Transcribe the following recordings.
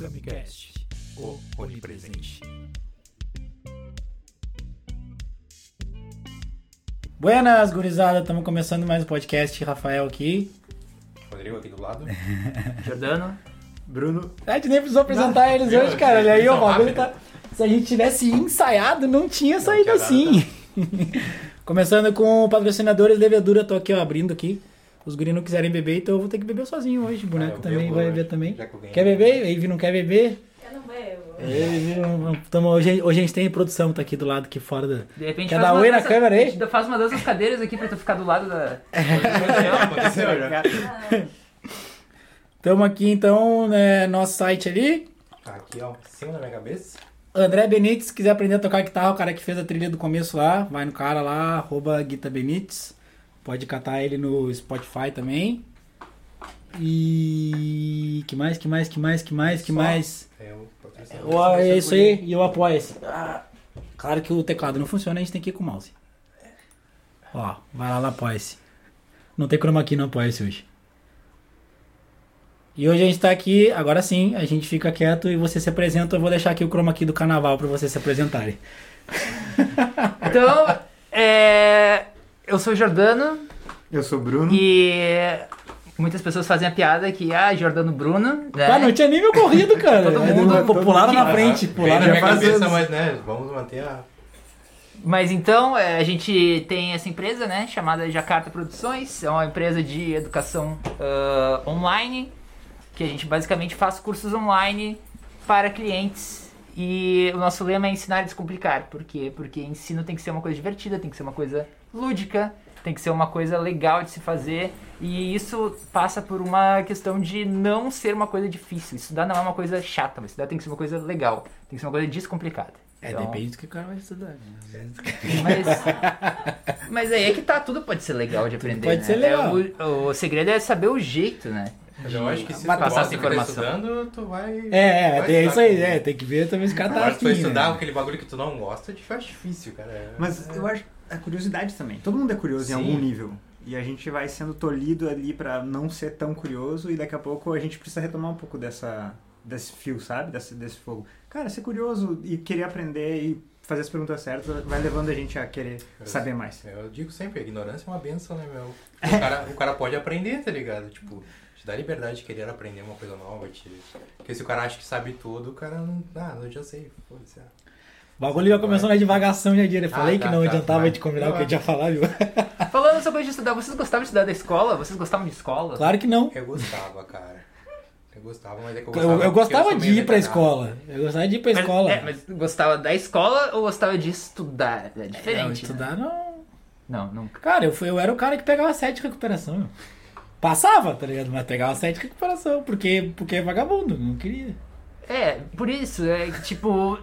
Camicast, o onipresente. Buenas, gurizada, estamos começando mais um podcast. Rafael aqui. Rodrigo aqui do lado. Jordano. Bruno. A gente nem precisou apresentar eles hoje, cara. Olha aí, o bagulho tá. Se a gente tivesse ensaiado, não tinha saído tinha dado assim. Começando com patrocinadores Levedura, tô aqui, ó, abrindo aqui. Os guris não quiserem beber, então eu vou ter que beber sozinho hoje. O boneco Ah, também vai beber também. Quer beber? Ivy não quer beber? Eu não bebo. Não- tamo- hoje, hoje a gente tem produção, tá aqui do lado, aqui fora da. De repente Quer dar oi na câmera aí? Faz uma dança das cadeiras aqui pra tu ficar do lado da. Aconteceu já. Tamo aqui então, né, nosso site ali. Tá aqui, ó, em cima da minha cabeça. André Benites, se quiser aprender a tocar guitarra, o cara que fez a trilha do começo lá, vai no cara lá, arroba Guita Benites. Pode catar ele no Spotify também. E. Que mais, que mais, que mais, que mais, que Só. mais? É o. O- é isso aí, e eu apoio esse. Ah, claro que o teclado não funciona, a gente tem que ir com o mouse. Ó, vai lá no apoia-se. Não tem chroma key no apoia-se hoje. E hoje a gente tá aqui, agora sim, a gente fica quieto e você se apresenta. Eu vou deixar aqui o chroma key do carnaval pra vocês se apresentarem. Então, é. Eu sou o Jordano Eu sou o Bruno. e muitas pessoas fazem a piada que, ah, Jordano Bruno, né? Ah, não tinha nem meu corrido, cara. Todo É, mundo- pô, pularam na Ah, frente, pularam na na minha cabeça, mas né, vamos manter a... Mas então, é, a gente tem essa empresa, né, chamada Jacarta Produções, é uma empresa de educação ah, online, que a gente basicamente faz cursos online para clientes. E o nosso lema é ensinar e descomplicar. Por quê? Porque ensino tem que ser uma coisa divertida, tem que ser uma coisa lúdica, tem que ser uma coisa legal de se fazer. E isso passa por uma questão de não ser uma coisa difícil. Estudar não é uma coisa chata, mas estudar tem que ser uma coisa legal, tem que ser uma coisa descomplicada. É, Então- depende do que o cara vai estudar. né? mas, mas aí é que tá, tudo pode ser legal de aprender. pode né? ser legal. É, o, o segredo é saber o jeito, né? Mas eu acho que se tu Passar essa informação. estudando, tu vai... É, é, vai estudar isso aí, com- é, tem que ver também se o cara tá Agora, se tu for afim, estudar né? aquele bagulho que tu não gosta, te faz difícil, cara. É- Mas eu acho a curiosidade também. Todo mundo é curioso Sim. em algum nível. E a gente vai sendo tolhido ali pra não ser tão curioso e daqui a pouco a gente precisa retomar um pouco dessa desse fio, sabe? Desse, desse fogo. Cara, ser curioso e querer aprender e fazer as perguntas certas vai levando a gente a querer saber mais. Eu digo sempre, a ignorância é uma benção, né, meu? O cara, o cara pode aprender, tá ligado? Tipo, te dá liberdade de querer aprender uma coisa nova. Te... Porque se o cara acha que sabe tudo, o cara não... Ah, eu já sei. Foda-se. ah. O bagulho já começou na divagação já dia. Eu falei Ah, que tá, não tá, adiantava te combinar o que a gente ia falar, viu? Falando de estudar, vocês gostavam de estudar da escola? Vocês gostavam de escola? Claro que não. Eu gostava, cara. Eu gostava, mas é que eu Eu, gostava. eu porque gostava sou de ir pra escola. Eu gostava de ir pra Mas- escola. É, mas gostava da escola ou gostava de estudar? É Não, diferente. né? estudar não. Não, nunca. Cara, eu, fui, eu era o cara que pegava sete de recuperação. Passava, tá ligado? Mas pegava sete de recuperação. Porque, porque é vagabundo, não queria. É, por isso, é que, tipo.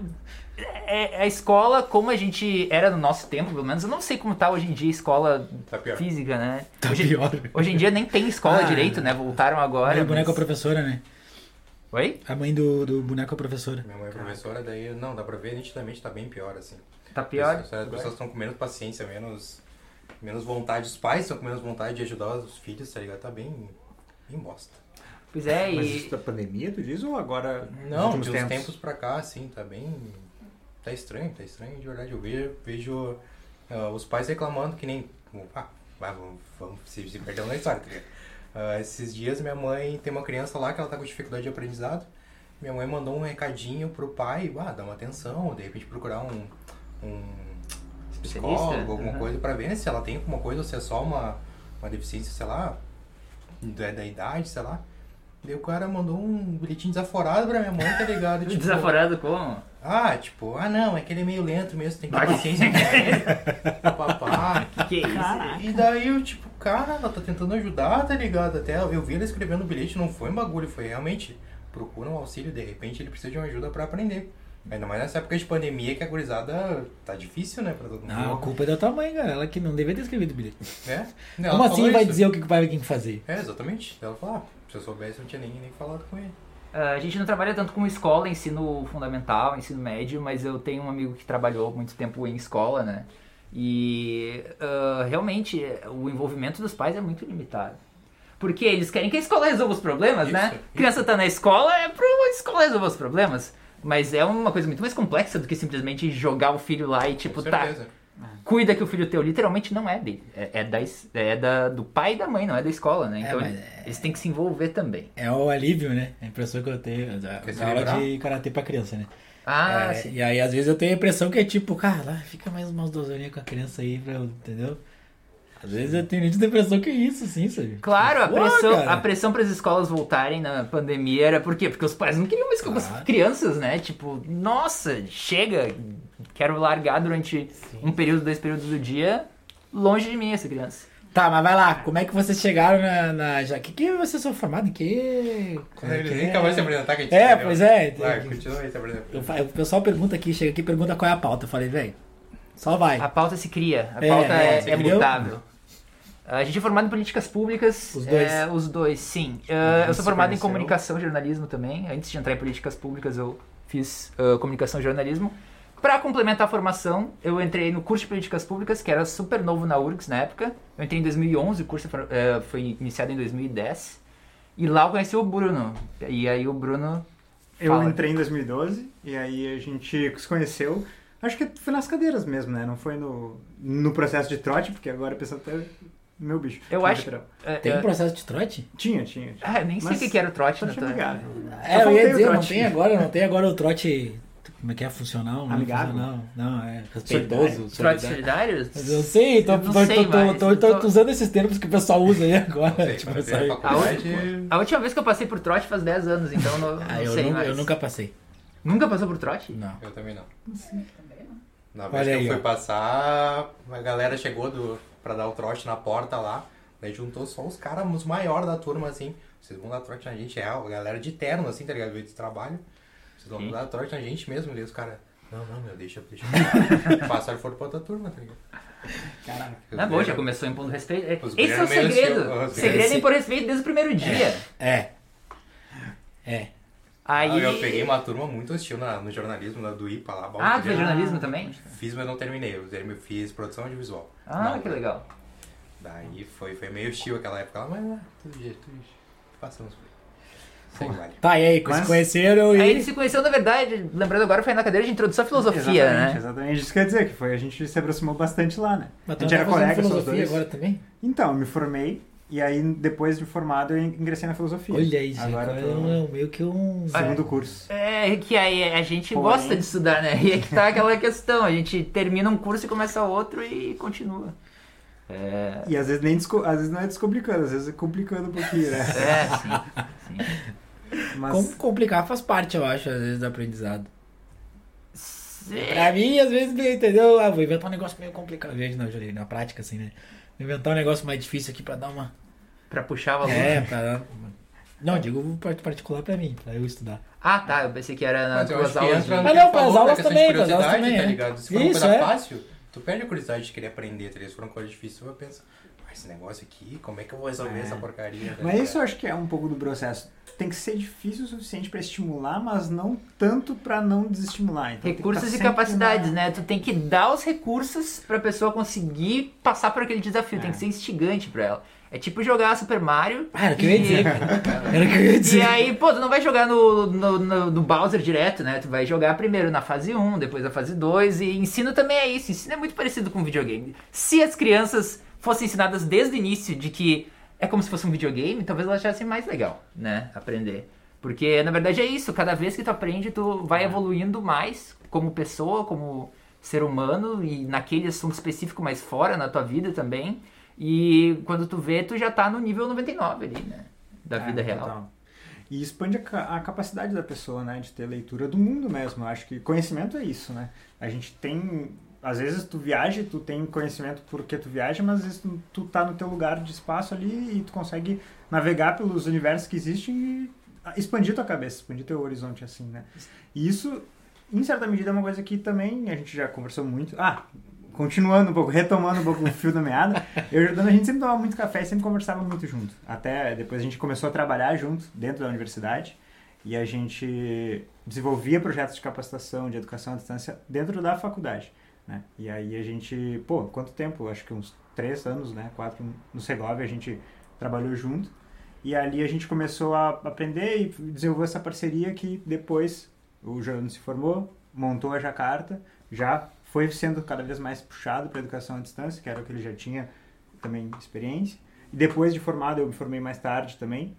É, a escola, como a gente era no nosso tempo, pelo menos, eu não sei como tá hoje em dia a escola Tá pior. física, né? Tá hoje, pior. hoje em dia nem tem escola Ah. direito, né? Voltaram agora. Aí o boneco é mas- professora, né? Oi? A mãe do, do boneco é professora. Minha mãe é professora, daí não, dá pra ver nitidamente tá bem pior, assim. Tá pior? As pessoas estão com menos paciência, menos, menos vontade. Os pais estão com menos vontade de ajudar os filhos, tá ligado? Tá bem, bem bosta. Pois é, Mas e. isso da pandemia, tu diz, ou agora Não, nos de uns tempos pra cá, assim, tá bem. Tá estranho, tá estranho, de verdade. Eu vejo, vejo ah, os pais reclamando que nem. Ah, vamos, vamos se, se perdeu na história, tá ligado? Ah, esses dias minha mãe tem uma criança lá que ela tá com dificuldade de aprendizado. Minha mãe mandou um recadinho pro pai, ah, dá uma atenção, de repente procurar um, um? Psicólogo, alguma Aham. coisa pra ver né, se ela tem alguma coisa ou se é só uma, uma deficiência, sei lá, da, da idade, sei lá. Daí o cara mandou um bilhetinho desaforado pra minha mãe, tá ligado? Tipo, Desaforado como? Ah, tipo, ah não, é que ele é meio lento mesmo, tem que ter paciência com ele. Papá. Que que é isso? E daí eu, tipo, cara, ela tá tentando ajudar, tá ligado? Até eu vi ela escrevendo o bilhete, não foi um bagulho, foi realmente procura um auxílio, de repente ele precisa de uma ajuda pra aprender. Ainda mais nessa época de pandemia que a gurizada tá difícil, né, pra todo mundo. Não, a culpa é da tua mãe, cara. Ela que não devia ter escrevido o bilhete. É? Como assim vai isso. dizer o que o pai tem que fazer? É, exatamente. Ela falou, ah, se eu soubesse eu não tinha nem, nem falado com ele. Ah, a gente não trabalha tanto com escola, ensino fundamental, ensino médio, mas eu tenho um amigo que trabalhou muito tempo em escola, né? E ah, realmente o envolvimento dos pais é muito limitado. Porque eles querem que a escola resolva os problemas, né? Isso, Criança tá na escola, é pra a escola resolver os problemas. Mas é uma coisa muito mais complexa do que simplesmente jogar o filho lá e tipo, tá, cuida que o filho teu literalmente não é dele. É, é da, é da, do pai e da mãe, não é da escola, né? É, Então eles- é- eles têm que se envolver também. É o alívio, né? A impressão que eu tenho da, se da aula de karatê pra criança, né? Ah, É, sim. e aí, às vezes, eu tenho a impressão que é tipo, cara, lá, fica mais umas duas horinhas com a criança aí, pra eu, entendeu? Às vezes eu tenho nítida impressão que é isso, sim, sabe? Claro, a Pô, pressão, cara. a pressão para as escolas voltarem na pandemia era por quê? Porque os pais não queriam mais com as crianças, né? Tipo, nossa, chega, quero largar durante um período, dois períodos do dia, longe de mim essa criança. Tá, mas vai lá, como é que vocês chegaram na. na já, que, que vocês são formados em que. Quando ele que nem acabou de se apresentar, que a gente É, entendeu. pois é. Vai, continua aí se apresentando. O pessoal pergunta aqui, chega aqui e pergunta qual é a pauta. Eu falei, velho, só vai. A pauta se cria, a É, pauta é, é, é criou? mutável. A gente é formado em políticas públicas. Os dois? é, os dois, sim. Ah, eu sou formado em comunicação e jornalismo também. Antes de entrar em políticas públicas, eu fiz ah, comunicação e jornalismo. Para complementar a formação, eu entrei no curso de políticas públicas, que era super novo na URGS na época. Eu entrei em 2011, o curso foi, eh, foi iniciado em 2010. E lá eu conheci o Bruno. E aí o Bruno. Eu Fala. entrei em 2012 e aí a gente se conheceu. Acho que foi nas cadeiras mesmo, né? Não foi no, no processo de trote, porque agora a pessoa até. Meu bicho. Eu acho- eh, Tem eh, um processo de trote? Tinha, tinha. tinha. ah, nem sei o que que era o trote ligado. É, eu ia dizer, não tem agora, não tem agora o trote. Como é que é? Funcional? Não é Amigável? funcional. Não, é respeitoso. Trote solidário. Eu sei, tô, Eu não tô, sei tô, tô, mais, tô- eu tô tô- usando esses termos que o pessoal usa aí agora. Não sei, tipo, faculdade, A última vez que eu passei por trote faz 10 anos, então eu não, Ah, não eu, sei nunca, mais. eu nunca passei. Nunca passou por trote? Não. Eu também não. Na Olha vez que aí, eu fui ó. passar, a galera chegou do, pra dar o trote na porta lá. Daí juntou só os caras, os maiores da turma, assim. Vocês vão dar trote na gente, é a galera de terno, assim, tá ligado? Veio de trabalho. Vocês vão Sim. dar trote na gente mesmo. E os caras, não, não, meu, deixa, deixa. Passaram foram pra outra turma, tá ligado? Caraca. Na boa, já começou impondo respeito. É, Os Esse é o meio segredo. O segredo é impor respeito desde o primeiro dia. É. É. Aí... Ah, eu peguei uma turma muito hostil na- no jornalismo, na do IPA lá. Ah, tu fez jornalismo também? Fiz, mas não terminei. Eu fiz produção audiovisual. Ah, Não, que né? legal. Daí foi, foi meio hostil aquela época lá, mas ah, tudo jeito, tudo jeito. Passamos por vale. Tá, e aí, Mas- se conheceram e. Aí ele se conheceu, na verdade, lembrando agora, foi na cadeira de introdução à filosofia, exatamente, né? exatamente. Isso quer dizer que foi. A gente se aproximou bastante lá, né? Mas a gente era tá fazendo colega, filosofia agora também? Então, eu me formei e aí depois de formado eu ingressei na filosofia. Olha aí, gente. Agora Agora eu tô é no meio que um. segundo curso. É que aí a gente Porém- gosta de estudar, né? E é que tá aquela questão, a gente termina um curso e começa outro e continua. É, E às vezes nem desco- às vezes não é descomplicando, às vezes é complicando um pouquinho, né? é sim. sim. Mas Como complicar faz parte, eu acho, às vezes, do aprendizado. É, Pra mim, às vezes, entendeu? Ah, vou inventar um negócio meio complicado. Vejo na, na prática, assim, né? Vou inventar um negócio mais difícil aqui pra dar uma. Pra puxar aluno. É, pra dar. Não, digo part- particular pra mim, pra eu estudar. Ah, tá, eu pensei que era nas aulas. entra de- Ah, não, pras falou, da aulas também, pras aulas curiosidade, também, tá é. ligado? Se for uma Isso, coisa é. fácil, tu perde a curiosidade de querer aprender, tá ligado? Se for uma coisa difícil, tu vai pensar, esse negócio aqui, como é que eu vou resolver É. essa porcaria? tá Mas isso eu acho que é um pouco do processo. Tem que ser difícil o suficiente pra estimular, mas não tanto pra não desestimular. Então, tem Recursos tá e capacidades, na- né? Tu tem que dar os recursos pra pessoa conseguir passar por aquele desafio, tem É. que ser instigante pra ela. É tipo jogar Super Mario. Ah, era o que eu ia e- dizer. Era o que eu ia dizer. E aí, pô, tu não vai jogar no, no, no- no Bowser direto, né? Tu vai jogar primeiro na fase 1, depois na fase 2. E ensino também é isso. Ensino é muito parecido com videogame. Se as crianças fossem ensinadas desde o início de que é como se fosse um videogame, talvez elas achassem mais legal, né? Aprender. Porque na verdade é isso. Cada vez que tu aprende, tu vai evoluindo mais como pessoa, como ser humano e naquele assunto específico mais fora na tua vida também. E quando tu vê, tu já tá no nível 99 ali, né? Da É, vida real. total. E expande a, a capacidade da pessoa, né? De ter leitura do mundo mesmo. Eu acho que conhecimento é isso, né? A gente tem... Às vezes tu viaja tu tem conhecimento porque tu viaja, mas às vezes tu, tu tá no teu lugar de espaço ali e tu consegue navegar pelos universos que existem e expandir tua cabeça, expandir teu horizonte assim, né? E isso, em certa medida, é uma coisa que também a gente já conversou muito. Ah, continuando um pouco, retomando um pouco o fio da meada, eu e o Jordano, a gente sempre tomava muito café e sempre conversava muito junto. Até depois a gente começou a trabalhar junto dentro da universidade e a gente desenvolvia projetos de capacitação, de educação à distância dentro da faculdade, né? E aí a gente, pô, quanto tempo? Acho que uns três anos, né? Quatro no Segovia a gente trabalhou junto E ali a gente começou a aprender e desenvolveu essa parceria que depois o Jorano se formou, montou a Jacarta, já foi sendo cada vez mais puxado para educação à distância, que era o que ele já tinha também experiência. E depois de formado, eu me formei mais tarde também.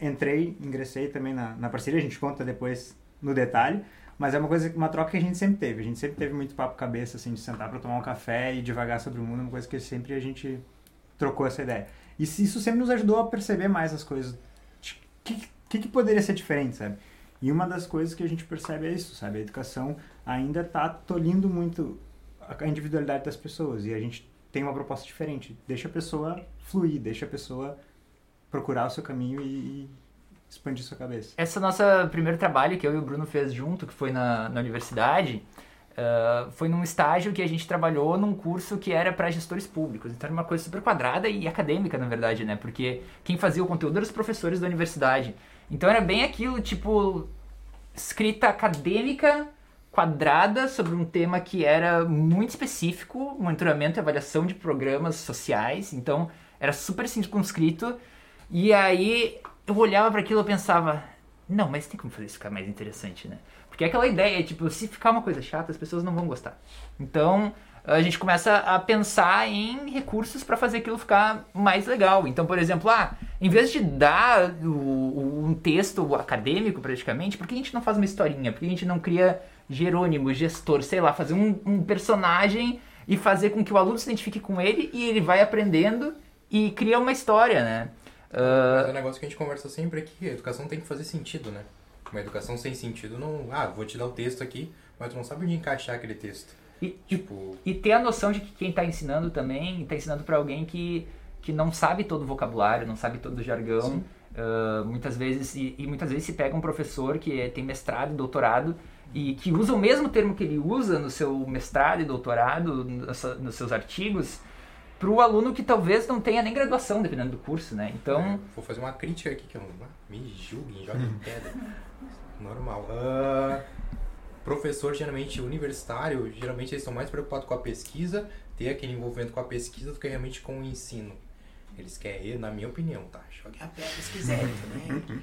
Entrei, ingressei também na, na parceria, a gente conta depois no detalhe. Mas é uma coisa, uma troca que a gente sempre teve. A gente sempre teve muito papo cabeça, assim, de sentar para tomar um café e devagar sobre o mundo, uma coisa que sempre a gente trocou essa ideia. E isso sempre nos ajudou a perceber mais as coisas. O que, que, que poderia ser diferente, sabe? E uma das coisas que a gente percebe é isso, sabe? A educação ainda está tolhindo muito a individualidade das pessoas e a gente tem uma proposta diferente. Deixa a pessoa fluir, deixa a pessoa procurar o seu caminho e, e expandir sua cabeça. Esse nosso primeiro trabalho que eu e o Bruno fez junto, que foi na, na universidade, uh, foi num estágio que a gente trabalhou num curso que era para gestores públicos. Então era uma coisa super quadrada e acadêmica, na verdade, né? Porque quem fazia o conteúdo eram os professores da universidade. Então era bem aquilo, tipo, escrita acadêmica quadrada sobre um tema que era muito específico, monitoramento e avaliação de programas sociais. Então era super circunscrito. E aí eu olhava para aquilo e pensava, não, mas tem como fazer isso ficar mais interessante, né? Porque é aquela ideia, tipo, se ficar uma coisa chata, as pessoas não vão gostar. Então, a gente começa a pensar em recursos para fazer aquilo ficar mais legal. Então, por exemplo, ah, em vez de dar o, um texto acadêmico praticamente, por que a gente não faz uma historinha? Por que a gente não cria Jerônimo, gestor, sei lá, fazer um, um personagem e fazer com que o aluno se identifique com ele e ele vai aprendendo e cria uma história, né? Uh... Mas é um negócio que a gente conversa sempre é que a educação tem que fazer sentido, né? Uma educação sem sentido não. Ah, vou te dar o texto aqui, mas tu não sabe onde encaixar aquele texto. E, tipo... e, ter a noção de que quem está ensinando também está ensinando para alguém que, que não sabe todo o vocabulário, não sabe todo o jargão. Uh, muitas vezes e, e, muitas vezes se pega um professor que é, tem mestrado e doutorado e que usa o mesmo termo que ele usa no seu mestrado e doutorado, nos seus artigos, para o aluno que talvez não tenha nem graduação, dependendo do curso, né? Então... É, vou fazer uma crítica aqui, que eu não... Me julguem, joguem pedra. Normal. Uh, professor, geralmente, universitário, geralmente eles estão mais preocupados com a pesquisa, ter aquele envolvimento com a pesquisa, do que realmente com o ensino. Eles querem, na minha opinião, tá? Jogue a pedra se quiser também.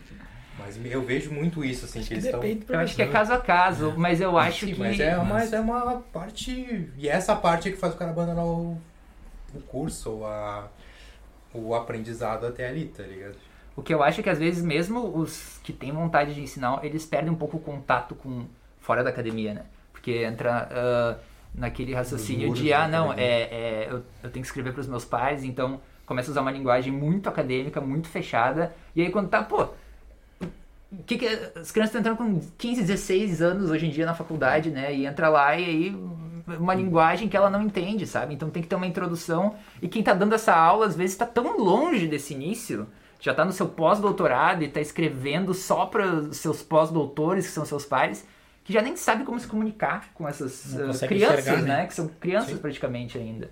Mas eu vejo muito isso, assim, acho que, eles estão. Eu acho que é caso a caso, mas eu acho Sim, que. Mas é, mas é uma parte. E é essa parte que faz o cara abandonar o, o curso ou a, o aprendizado até ali, tá ligado? O que eu acho é que às vezes mesmo os que têm vontade de ensinar, eles perdem um pouco o contato com fora da academia, né? Porque entra uh, naquele raciocínio de, ah, não, é, é eu, eu tenho que escrever para os meus pais, então começa a usar uma linguagem muito acadêmica, muito fechada, e aí quando tá, pô, que que, as crianças estão entrando com 15, 16 anos hoje em dia na faculdade, né? E entra lá e aí uma linguagem que ela não entende, sabe? Então tem que ter uma introdução. E quem está dando essa aula, às vezes, está tão longe desse início, já está no seu pós-doutorado e está escrevendo só para os seus pós-doutores, que são seus pares, que já nem sabe como se comunicar com essas uh, crianças, né? né? Que são crianças Sim. praticamente ainda.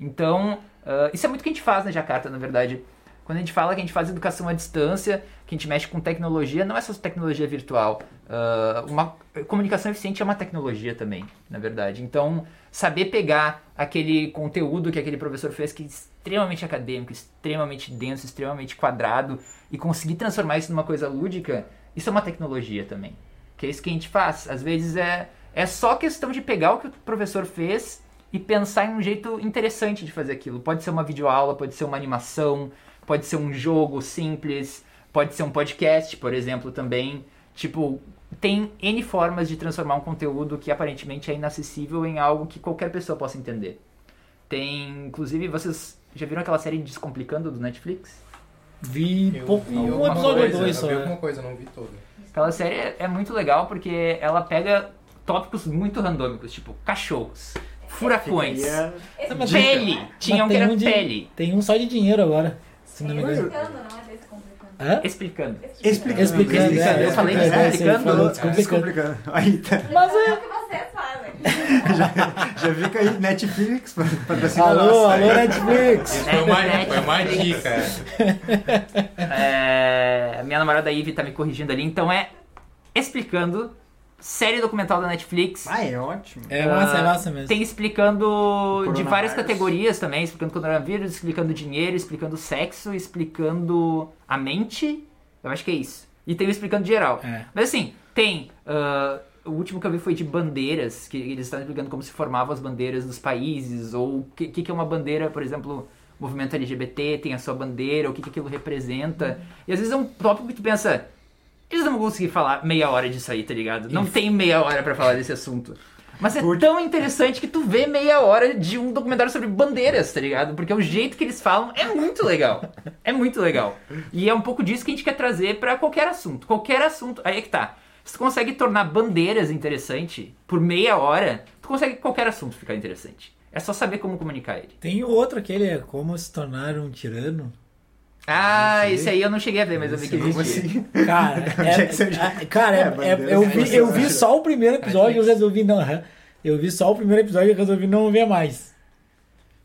Então, uh, isso é muito que a gente faz na Jacarta, na verdade. Quando a gente fala que a gente faz educação à distância, que a gente mexe com tecnologia, não é só tecnologia virtual. Uh, uma comunicação eficiente é uma tecnologia também, na verdade. Então, saber pegar aquele conteúdo que aquele professor fez, que é extremamente acadêmico, extremamente denso, extremamente quadrado, e conseguir transformar isso numa coisa lúdica, isso é uma tecnologia também. Que é isso que a gente faz. Às vezes é, é só questão de pegar o que o professor fez e pensar em um jeito interessante de fazer aquilo. Pode ser uma videoaula, pode ser uma animação, pode ser um jogo simples, pode ser um podcast, por exemplo, também. Tipo, tem N formas de transformar um conteúdo que aparentemente é inacessível em algo que qualquer pessoa possa entender. Tem, inclusive, vocês já viram aquela série Descomplicando do Netflix? Vi eu pouco, vi um episódio dois só. Eu vi alguma coisa, não vi toda. Aquela série é, é muito legal porque ela pega tópicos muito randômicos, tipo cachorros, furacões, pele. Tinha um que era um de, pele. Tem um só de dinheiro agora. Se não me engano. Explicando, não é descomplicando. Hã? Explicando. Explicando. Explicando, Explicando. é, Eu falei explicando, é, É, descomplicando. descomplicando. Aí tá. Mas é é. o que vocês fazem. Já, já fica aí Netflix pra patrocinar Alô, nossa. alô, Netflix! Isso foi uma, foi uma dica. É, a minha namorada Ivy tá me corrigindo ali, então é explicando série documental da Netflix. Ah, é ótimo. É massa, é Ah, massa mesmo. Tem explicando de várias categorias também, explicando coronavírus, explicando dinheiro, explicando sexo, explicando a mente. Eu acho que é isso. E tem o explicando geral. É. Mas assim, tem. ah, o último que eu vi foi de bandeiras, que eles estão explicando como se formavam as bandeiras dos países, ou o que, que que é uma bandeira, por exemplo, movimento LGBT tem a sua bandeira, o que, que aquilo representa. E às vezes é um tópico que tu pensa, eles não vão conseguir falar meia hora disso aí, tá ligado? Não tem meia hora pra falar desse assunto. Mas é Curte. tão interessante que tu vê meia hora de um documentário sobre bandeiras, tá ligado? Porque o jeito que eles falam é muito legal. É muito legal. E é um pouco disso que a gente quer trazer pra qualquer assunto. Qualquer assunto. Aí é que tá. Se tu consegue tornar bandeiras interessante por meia hora, tu consegue qualquer assunto ficar interessante. É só saber como comunicar ele. Tem outro aquele, é como se tornar um tirano. Ah, sei. esse aí eu não cheguei a ver, mas eu vi que existia. assim? Cara, é é, é- cara, é- É, é- eu, vi, eu vi só o primeiro episódio e eu resolvi não. Eu vi só o primeiro episódio e eu resolvi não ver mais.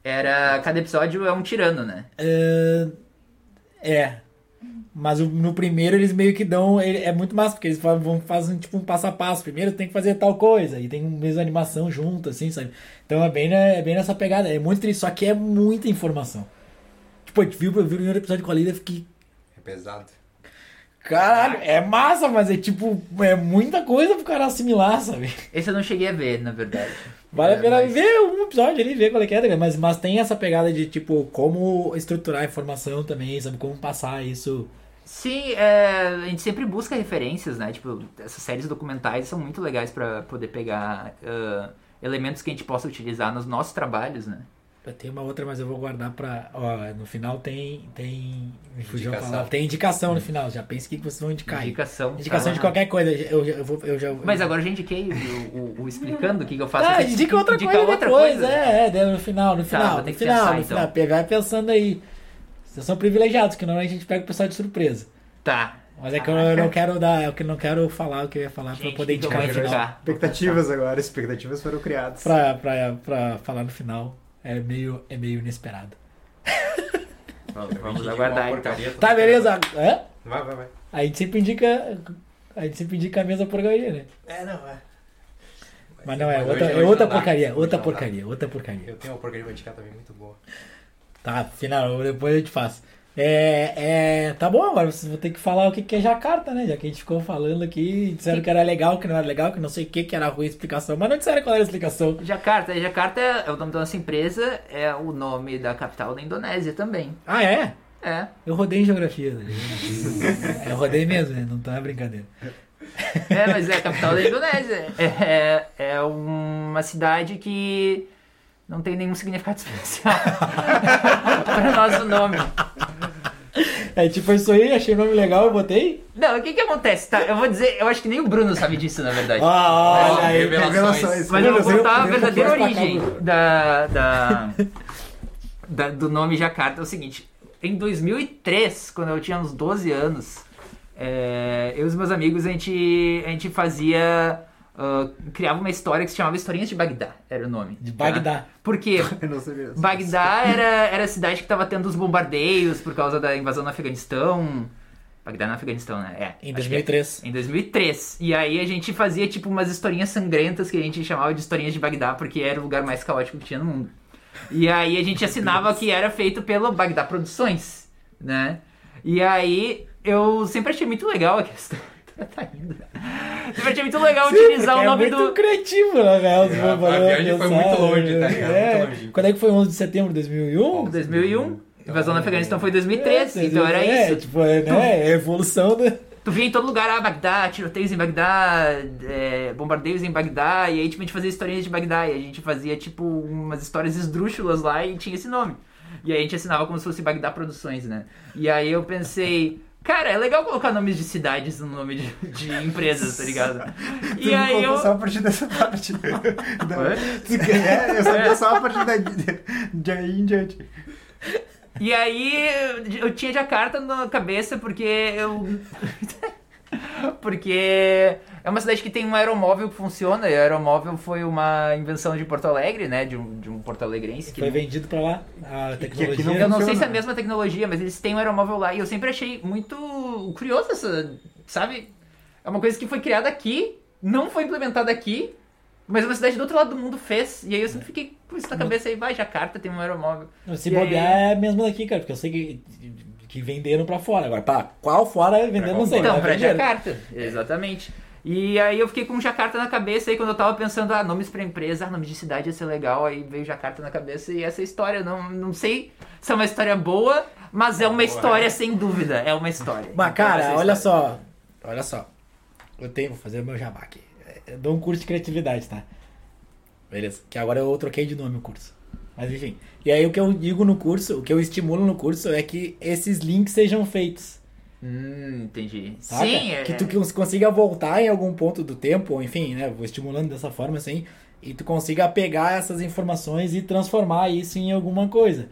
Era. Cada episódio é um tirano, né? É, é. Mas o- no primeiro eles meio que dão. ele- É muito massa, porque eles vão fazem tipo um passo a passo. Primeiro tem que fazer tal coisa. E tem mesmo animação junto, assim, sabe? Então é bem, né, é bem nessa pegada. É muito triste, só que é muita informação. Tipo, eu vi, eu vi o primeiro episódio com a Lida e fiquei. É pesado. Caralho, é massa, mas é tipo. É muita coisa pro cara assimilar, sabe? Esse eu não cheguei a ver, na verdade. Vale É, a pena mas- ver um episódio ali, ver qual é que é, tá mas, mas tem essa pegada de, tipo, como estruturar a informação também, sabe? Como passar isso. Sim, é, a gente sempre busca referências, né? Tipo, essas séries documentais são muito legais pra poder pegar ah, elementos que a gente possa utilizar nos nossos trabalhos, né? Tem uma outra, mas eu vou guardar pra. Ó, no final tem. tem me fugiu a Indicação. palavra. Tem indicação no final. Já pense o que vocês vão indicar. Indicação. Indicação de Ah, qualquer coisa. Eu, eu, vou, eu já. Mas agora eu já indiquei o, o- o explicando o que, que eu faço. Ah, Eu indica outra indicar coisa outra depois. coisa. É, é, no final, no Tá, final, vou no final, pensar, no então. final. Pegar pensando aí. Vocês são privilegiados, que normalmente a gente pega o pessoal de surpresa. Tá. Mas é que eu, eu não quero dar, eu que não quero falar o que eu ia falar pra eu Gente, poder então indicar no final. Expectativas agora, expectativas foram criadas. Pra, pra, pra falar no final. É meio, é meio inesperado. Vamos, aguardar então. Tá, esperando. beleza. Vai, vai, vai. A gente sempre indica. A gente sempre indica a mesma porcaria, né? É, não, é. Mas não é, Mas outra, hoje- é outra dá. porcaria, Hoje outra dá. porcaria, outra porcaria. Eu tenho uma porcaria pra indicar também muito boa. Tá, final, depois eu te faço. É, é, tá bom, agora vocês vão ter que falar o que que é Jacarta, né? Já que a gente ficou falando aqui, disseram que era legal, que não era legal, que não sei o que, que era ruim a explicação, mas não disseram qual era a explicação. Jakarta. Jakarta é o nome da nossa empresa, é o nome da capital da Indonésia também. Ah, é? É. Eu rodei em geografia. né? Eu rodei mesmo, né? Não tá brincadeira. É, mas é a capital da Indonésia. É, é uma cidade que não tem nenhum significado especial para o nosso nome. É tipo isso aí, achei o nome legal, eu botei. Não, o que que acontece, tá? Eu vou dizer, eu acho que nem o Bruno sabe disso, na verdade. Ah, olha aí. Revelações. Mas eu vou contar a verdadeira origem da, da, da- do nome Jakarta. É o seguinte, em 2003, quando eu tinha uns 12 anos, é, eu e os meus amigos, a gente, a gente fazia... ah, criava uma história que se chamava Historinhas de Bagdá, era o nome. De tá? Bagdá. Por quê? Eu não sabia. disso. Bagdá era, era a cidade que tava tendo os bombardeios por causa da invasão no Afeganistão. Bagdá no Afeganistão, né? É. Em acho que é. 2003. Em 2003. E aí a gente fazia tipo umas historinhas sangrentas que a gente chamava de historinhas de Bagdá, porque era o lugar mais caótico que tinha no mundo. E aí a gente assinava que era feito pelo Bagdá Produções, né? E aí eu sempre achei muito legal a questão. tá indo. Sempre achei muito legal utilizar o é nome muito do. criativo, na real. se É, a pra viagem foi muito longe, tá ligado? É. Muito longe. Quando é que foi 11 de setembro de 2001? 2001. Invasão no Afeganistão foi em 2003, É, então era é, isso. Tipo, é, né, é a evolução da. Tu via em todo lugar, ah, Bagdá, tiroteios em Bagdá, é, bombardeios em Bagdá, e aí tipo, a gente fazia historinhas de Bagdá, e a gente fazia tipo umas histórias esdrúxulas lá e tinha esse nome. E aí a gente assinava como se fosse Bagdá Produções, né? E aí eu pensei, cara, é legal colocar nomes de cidades no nome de, de empresas, tá ligado? Tu E me aí eu. só a partir dessa parte. Da-? É, eu sabia É. só a partir da, de aí em diante. E aí eu tinha Jakarta na cabeça porque eu. Porque é uma cidade que tem um aeromóvel que funciona, e o aeromóvel foi uma invenção de Porto Alegre, né? De um, de um porto-alegrense que. Foi vendido pra lá. A que tecnologia. não Eu não sei se é a mesma tecnologia, mas eles têm um aeromóvel lá e eu sempre achei muito curioso essa. Sabe? É uma coisa que foi criada aqui não foi implementada aqui, mas uma cidade do outro lado do mundo fez. E aí eu sempre fiquei com isso na cabeça aí, vai, Jakarta tem um aeromóvel. Se E bobear aí- é mesmo daqui, cara, porque eu sei que, que venderam pra fora. Agora, pra qual fora vendendo, qual não sei. Então, mas pra venderam. Jakarta, exatamente. E aí eu fiquei com Jakarta na cabeça aí quando eu tava pensando, ah, nomes pra empresa, ah, nome de cidade ia ser legal, aí veio Jakarta na cabeça e essa história, não, não sei se é uma história boa, mas é uma Boa. história sem dúvida, é uma história. Mas, Então, cara, olha só. Olha só. Eu tenho, vou fazer o meu jabá aqui. Eu dou um curso de criatividade, tá? Beleza. Que agora eu troquei de nome o curso. Mas enfim. E aí o que eu digo no curso, o que eu estimulo no curso é que esses links sejam feitos. Hum, entendi. Saca? Sim, é... Que tu cons- consiga voltar em algum ponto do tempo, ou enfim, né? Vou estimulando dessa forma assim. E tu consiga pegar essas informações e transformar isso em alguma coisa.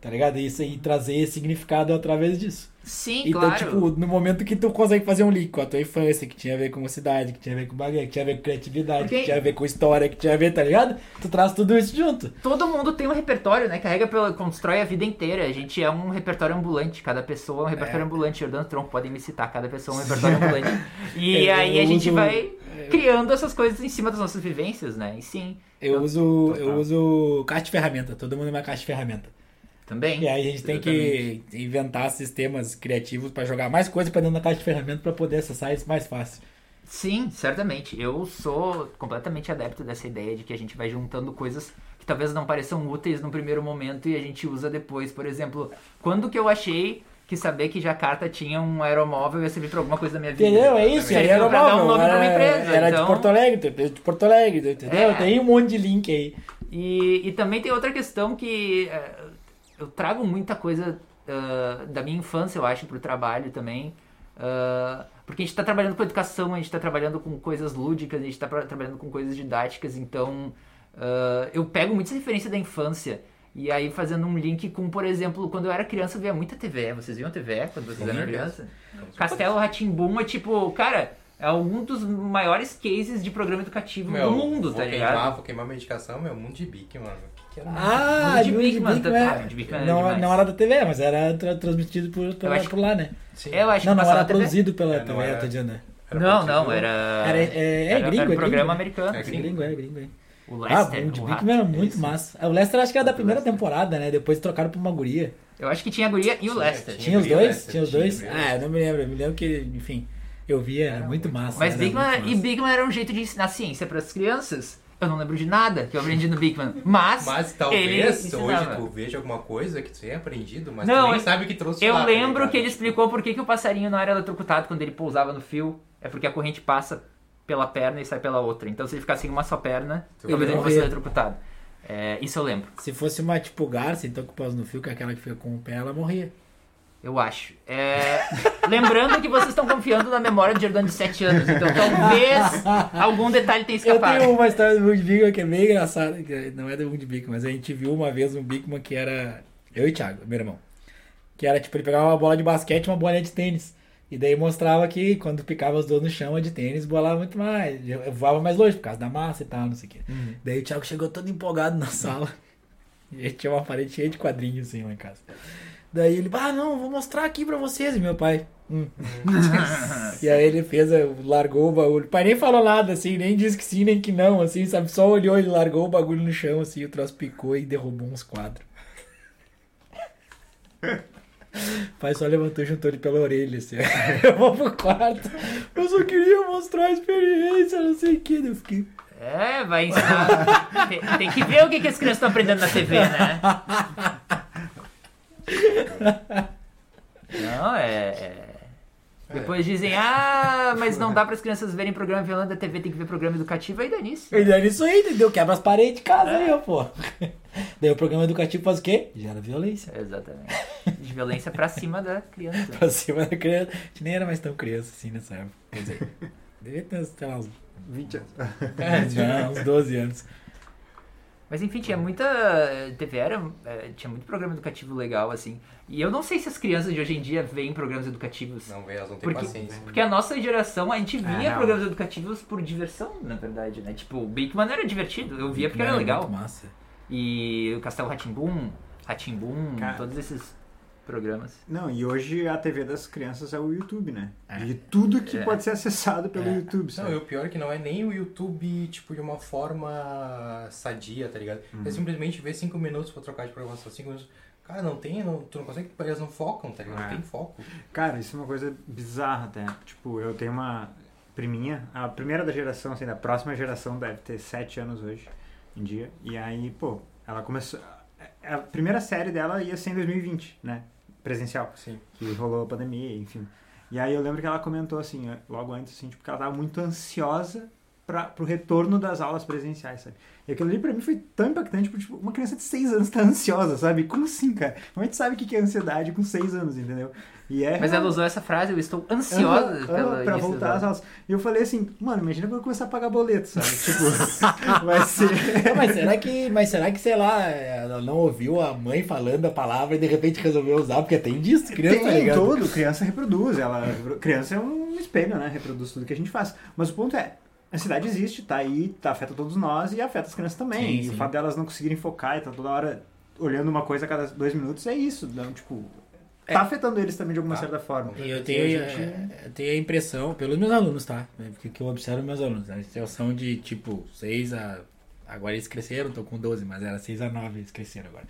Tá ligado? Isso aí trazer significado através disso. Sim, Então, claro. tipo, no momento que tu consegue fazer um link com a tua infância, que tinha a ver com cidade, que tinha a ver com bagulho, que tinha a ver com criatividade, Porque- que tinha a ver com história, que tinha a ver, tá ligado? Tu traz tudo isso junto. Todo mundo tem um repertório, né? Carrega pela. constrói a vida inteira. A gente é um repertório ambulante. Cada pessoa é um repertório ambulante. Jordano Tronco, podem me citar. Cada pessoa é um repertório ambulante. E Eu aí a gente vai criando essas coisas em cima das nossas vivências, né? E sim, Eu Eu- uso, total. eu uso caixa de ferramenta, todo mundo é uma caixa de ferramenta. Também. E aí a gente tem que inventar sistemas criativos pra jogar mais coisa pra dentro da caixa de ferramenta pra poder acessar isso mais fácil. Sim, certamente. Eu sou completamente adepto dessa ideia de que a gente vai juntando coisas que talvez não pareçam úteis no primeiro momento e a gente usa depois. Por exemplo, quando que eu achei que saber que Jakarta tinha um aeromóvel ia servir pra alguma coisa da minha vida? Entendeu? É isso, era pra dar um nome pra uma era, empresa, era então- de Porto Alegre, tem empresa de Porto Alegre, entendeu? É. Tem um monte de link aí. E, e também tem outra questão que eh, eu trago muita coisa ah, da minha infância, eu acho, pro trabalho também. Ah, porque a gente tá trabalhando com educação, a gente tá trabalhando com coisas lúdicas, a gente tá pra- trabalhando com coisas didáticas, então ah, eu pego muita referência da infância. E aí fazendo um link com, por exemplo, quando eu era criança eu via muita TV. Vocês viam TV quando vocês Com eram criança? Castelo Ratimbum é tipo, cara, é um dos maiores cases de programa educativo Meu, do mundo, tá queimar, ligado? Vou queimar medicação, meu, mundo de bique, mano. Que, era? Ah, tá- é. ah, de Bigman é não, não era da TV, mas era tra- transmitido por, por, Eu acho- por lá, né? Sim. Eu acho Não, que não era na TV. produzido pela É, não TV, era- tô dizendo, né? Era Não, produzido- não, era. Era, é, é, era, gringo, era é um programa gringo. americano. É gringo. é gringo, é. O Ah, Lester. De o Bigman era muito isso. massa. Ah, O Lester acho que era da primeira Lester. temporada, né? Depois trocaram pra uma guria. Eu acho que tinha a guria e o Tinha, Lester. tinha. Tinha os dois? Lester, Tinha os tinha, dois? Guria, Ah, eu não me lembro. Eu me lembro que, enfim, eu via, era muito massa. Mas era Bigman, e. Bigman era um jeito de ensinar ciência pras crianças. Eu não lembro de nada que eu aprendi no Bigman. Mas, Mas talvez hoje tu veja alguma coisa que tu tenha aprendido, mas Não, tu nem sabe o que trouxe Eu lá, tá lembro que ele explicou por que, que o passarinho não era eletrocutado quando ele pousava no fio. É porque a corrente passa pela perna e sai pela outra. Então se ele ficasse em uma só perna, Ele talvez ele fosse eletrocutado. É, isso eu lembro. Se fosse uma tipo garça, então o pós no fio, que é aquela que fica com o pé, ela morria. Eu acho. É, Lembrando que vocês estão confiando na memória de Jordano de 7 anos. Então talvez algum detalhe tenha Eu escapado. tenho uma história do Bigman que é bem engraçada. que Não é do Wood Bigman, mas a gente viu uma vez um Bigman que era. Eu e o Thiago, meu irmão. Que era tipo, ele pegava uma bola de basquete e uma bolinha de tênis. E daí mostrava que quando picava os dois no chão, a de tênis bolava muito mais. Eu voava mais longe por causa da massa e tal, não sei o quê. Uhum. Daí o Thiago chegou todo empolgado na sala. E tinha uma parede cheia de quadrinhos assim lá em casa. Daí ele, ah, não, vou mostrar aqui pra vocês. E meu pai, hum. e aí ele fez, eh, largou o bagulho. O pai nem falou nada, assim, nem disse que sim, nem que não, assim, sabe? Só olhou e largou o bagulho no chão, assim, o troço picou e derrubou uns quadros. O pai só levantou e juntou ele pela orelha, assim. Eu vou pro quarto. Eu só queria mostrar a experiência, não sei o que. Eu fiquei. É, vai ensinar. tem, tem que ver o que, que as crianças estão aprendendo na TV, né? Não, é. é- Depois dizem, ah, mas não dá para as crianças verem programa violento da TV, tem que ver programa educativo, aí dá nisso. E daí isso aí, entendeu? Quebra as paredes de casa aí, ó, pô. Daí o programa educativo faz o quê? Gera violência. Exatamente. De violência pra cima da criança. Pra cima da criança. A gente nem era mais tão criança assim nessa época. Quer dizer, devia ter, sei lá, uns, 20 anos. não, uns 12 anos. Mas enfim, tinha muita. TV era. é, tinha muito programa educativo legal, assim. E eu não sei se as crianças de hoje em dia veem programas educativos. Não, velho, elas não têm Porque, paciência. porque a nossa geração, a gente via não. programas educativos por diversão, na verdade, né? Tipo, o Bigman era divertido, eu via porque era Não, legal. Muito massa. E o Castelo Ratimbum, Ratimbum, todos esses programas. Não, e hoje a TV das crianças é o YouTube, né? É. E tudo que É. pode ser acessado pelo É. YouTube, Não, sabe? e o pior é que não é nem o YouTube, tipo, de uma forma sadia, tá ligado? Uhum. É simplesmente ver cinco minutos pra trocar de programação, cinco minutos. Cara, não tem, não, tu não consegue, eles não focam, tá ligado? É. Não tem foco. Cara, isso é uma coisa bizarra até. Tipo, eu tenho uma priminha, a primeira da geração, assim, da próxima geração deve ter sete anos hoje em dia. E aí, pô, ela começou. A primeira série dela ia ser em 2020, né? Presencial. Sim. que rolou a pandemia, enfim. E aí eu lembro que ela comentou assim, logo antes, assim, tipo, que ela tava muito ansiosa para pro retorno das aulas presenciais, sabe? E aquilo ali pra mim foi tão impactante, porque tipo, uma criança de 6 anos tá ansiosa, sabe? Como assim, cara? Como a gente sabe o que que é ansiedade com 6 anos, entendeu? E é Mas ela usou essa frase, eu estou ansiosa Aham, pela pra voltar às aulas. E eu falei assim, mano, imagina quando eu começar a pagar boleto, sabe? tipo, vai ser. Não, mas será que, mas será que, sei lá, ela não ouviu a mãe falando a palavra e de repente resolveu usar? Porque tem disso, criança, tá Tem ligado? tudo, criança reproduz, ela, criança é um espelho, né? Reproduz tudo que a gente faz. Mas o ponto é, a cidade existe, tá aí, tá, afeta todos nós e afeta as crianças também. Sim, e sim. o fato delas não conseguirem focar e tá toda hora olhando uma coisa a cada dois minutos é isso, não, tipo, tá afetando eles também de alguma Tá. certa forma. E eu tenho, a gente- é, eu tenho a impressão, pelos meus alunos, tá? Porque que eu observo meus alunos, né? Eles são de tipo 6 a. Agora eles cresceram, tô com 12, mas era 6 a 9, eles cresceram agora.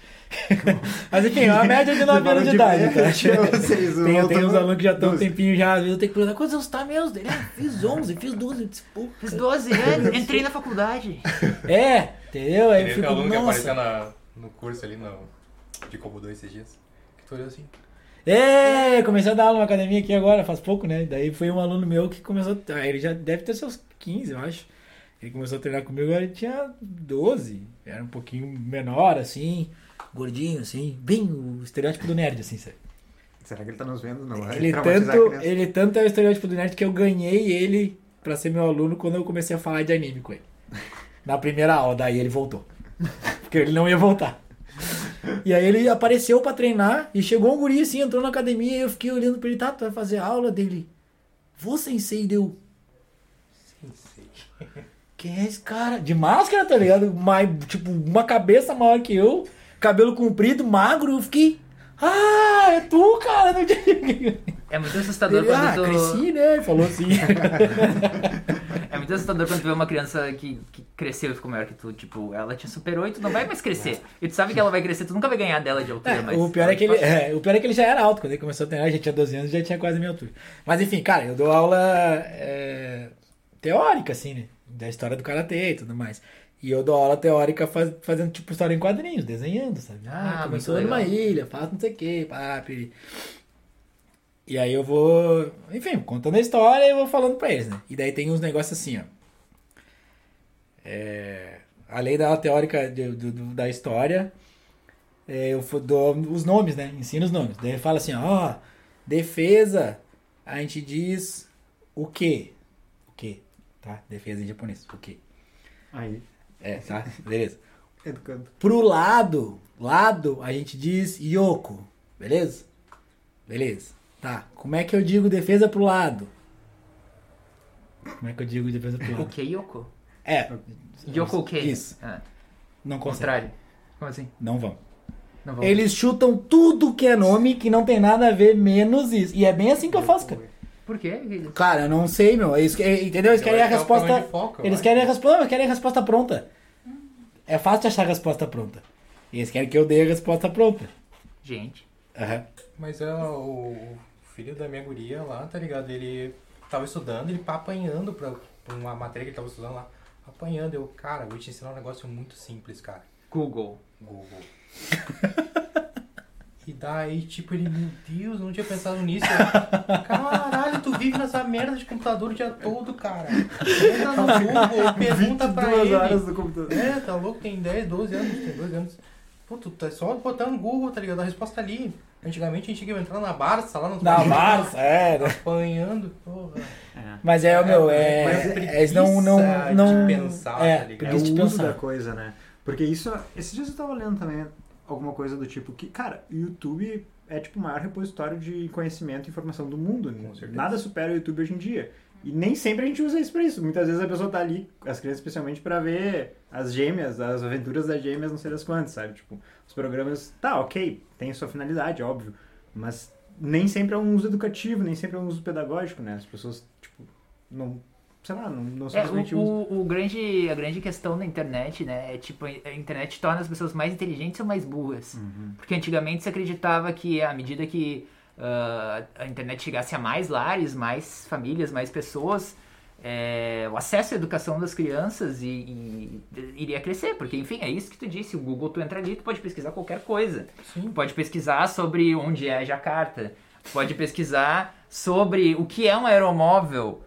mas enfim, é uma média de 9 anos de idade, tá? Tem, tem uns alunos que já estão um 12. tempinho já, às vezes eu tenho que perguntar quantos anos tá mesmo? Ele, ah, fiz 11, fiz 12. Eu disse, pô, Fiz 12 anos, entrei na faculdade. É, entendeu? Aí eu fico, aluno que apareceu nossa. na, no curso ali no, de Combo 2 esses dias. Que tu olhou assim. É, comecei a dar aula na academia aqui agora, faz pouco, né? Daí foi um aluno meu que começou. a- Ele já deve ter seus 15, eu acho. Ele começou a treinar comigo, ele tinha 12. Era um pouquinho menor, assim, gordinho, assim, bem o estereótipo do nerd, assim, sabe? Será que ele tá nos vendo? Não, vai Ele tanto, ele tanto é o estereótipo do nerd que eu ganhei ele pra ser meu aluno quando eu comecei a falar de anime com ele. Na primeira aula, daí ele voltou. Porque ele não ia voltar. E aí ele apareceu pra treinar e chegou um guri assim, entrou na academia e eu fiquei olhando pra ele, tá, tu vai fazer aula dele. Vou sensei, deu. Sim, sei. Quem é esse cara? De máscara, tá ligado? Mais, tipo, uma cabeça maior que eu, cabelo comprido, magro, eu fiquei. Ah, é tu, cara! Não tinha... É muito assustador Ele, ah, quando tu... cresci, né? Falou assim. É muito assustador quando tu vê uma criança que, que cresceu e ficou maior que tu. Tipo, ela te superou e tu não vai mais crescer. E tu sabe que ela vai crescer, tu nunca vai ganhar dela de altura, É, mas... o, pior é que ele, é, o pior é que ele já era alto. Quando ele começou a treinar, já tinha 12 anos, já tinha quase a minha altura. Mas enfim, cara, eu dou aula é, teórica, assim, né? Da história do karatê e tudo mais. E eu dou aula teórica faz- fazendo, tipo, história em quadrinhos, desenhando, sabe? Ah, Ah, começou numa ilha, faz não sei o que, pá, piri. E aí eu vou, enfim, contando a história e vou falando pra eles, né? E daí tem uns negócios assim, ó. É, além da teórica de- do- do- da história, é, eu dou os nomes, né? Ensino os nomes. Daí fala assim, ó, defesa, a gente diz o quê? O quê? Tá? Defesa em japonês, o quê? Aí, É, tá? Beleza. educando. Pro lado, lado, a gente diz yoko, beleza? Beleza. Tá, como é que eu digo defesa pro lado? Como é que eu digo defesa pro O lado? que, Yoko? É, Yoko o quê? Isso. Ah, não consegue. contrário. Como assim? Não vão. Não vou... Eles chutam tudo que é nome que não tem nada a ver, menos isso. E é bem assim que eu faço, cara. Por quê? Cara, eu não sei, meu. Eles, que- entendeu? Eles Eu querem a que é o resposta. foco, Eles querem a resposta, eles querem a resposta pronta. É fácil de achar a resposta pronta. E eles querem que eu dê a resposta pronta. Gente. Aham. Mas é, o filho da minha guria lá, tá ligado? Ele tava estudando, ele tá apanhando pra, pra uma matéria que ele tava estudando lá. Apanhando, eu, cara, vou te ensinar um negócio muito simples, cara. Google. Google. E daí, tipo, ele, meu Deus, não tinha pensado nisso. Eu, Caralho, tu vive nessa merda de computador o dia todo, cara. Entra no Google, pergunta pra 22 ele. horas do computador. É, tá louco, tem 10, 12 anos, tem 12 anos. Pô, tu tá só botando Google, tá ligado? A resposta ali. Antigamente a gente tinha que entrar na Barça, lá nos Na Barça, é. Apanhando, porra. É. Mas é, o meu, É, é. mas eles não. não, não de pensar, é, tá ligado? É o de uso da pensar. coisa, né? Porque isso, esses dias eu tava lendo também alguma coisa do tipo que, cara, o YouTube é tipo o maior repositório de conhecimento e informação do mundo. né? Com certeza. Nada supera o YouTube hoje em dia. E nem sempre a gente usa isso pra isso. Muitas vezes a pessoa tá ali, as crianças especialmente, pra ver as gêmeas, as aventuras das gêmeas, não sei das quantas, sabe? Tipo, os programas, tá, ok, tem sua finalidade, óbvio. Mas nem sempre é um uso educativo, nem sempre é um uso pedagógico, né? As pessoas, tipo, não, sei lá, não, não É, simplesmente o, usam. o, o grande, a grande questão da internet, né, é tipo, a internet torna as pessoas mais inteligentes ou mais burras. Uhum. Porque antigamente se acreditava que à medida que ah, a internet chegasse a mais lares, mais famílias, mais pessoas, é, o acesso à educação das crianças e, e- iria crescer. Porque, enfim, é isso que tu disse. O Google, tu entra ali, tu pode pesquisar qualquer coisa. Sim. Pode pesquisar sobre onde é Jacarta. Pode pesquisar sobre o que é um aeromóvel.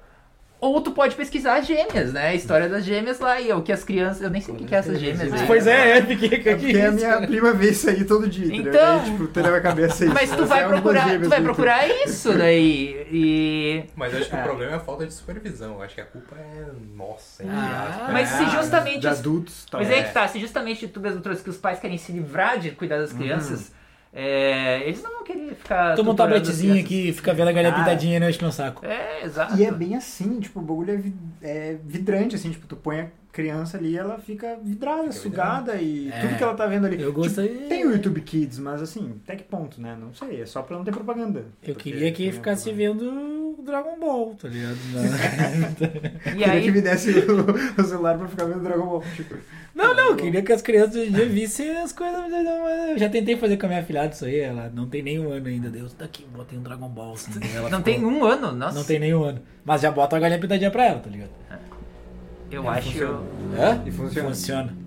Ou tu pode pesquisar as gêmeas, né? A história das gêmeas lá e o que as crianças. Eu nem sei o que, que é essas gêmeas aí. Pois é, é, fiquei É porque a minha prima vê isso aí todo dia, entendeu? Então- Aí, tipo, tu na minha cabeça isso. Mas tu vai é procurar, tu vai procurar isso daí. E. Mas eu acho que É. o problema é a falta de supervisão. Eu acho que a culpa é nossa, Ah. Mas se Ah, justamente De os- adultos, Mas talvez. é que tá, se justamente tu mesmo trouxe que os pais querem se livrar de cuidar das crianças, é, eles não vão querer ficar. Toma um tabletezinho aqui e fica vendo a galinha Ah. pintadinha e não enche meu saco. É, exato. E é bem assim, tipo, o bagulho é, é vidrante, assim, tipo, tu põe criança ali ela fica vidrada, Fica sugada e É. tudo que ela tá vendo ali. Eu gosto Tipo, Tem o YouTube Kids, mas assim, até que ponto, né? Não sei, é só pra não ter propaganda. Eu Porque queria que tem ficasse a- vendo Dragon Ball, tá ligado? E Queria que aí, me desse o, o celular pra ficar vendo Dragon Ball. Tipo, Não, não, eu queria que as crianças hoje em dia vissem as coisas. mas Eu já tentei fazer com a minha filhada isso aí, ela não tem nenhum ano ainda. Deus, daqui, botei um Dragon Ball. Assim, ela não ficou- tem um ano, nossa. Não tem nenhum ano. Mas já bota a galinha pintadinha pra ela, tá ligado? Eu E acho. funciona. Hã? E funciona. Funciona.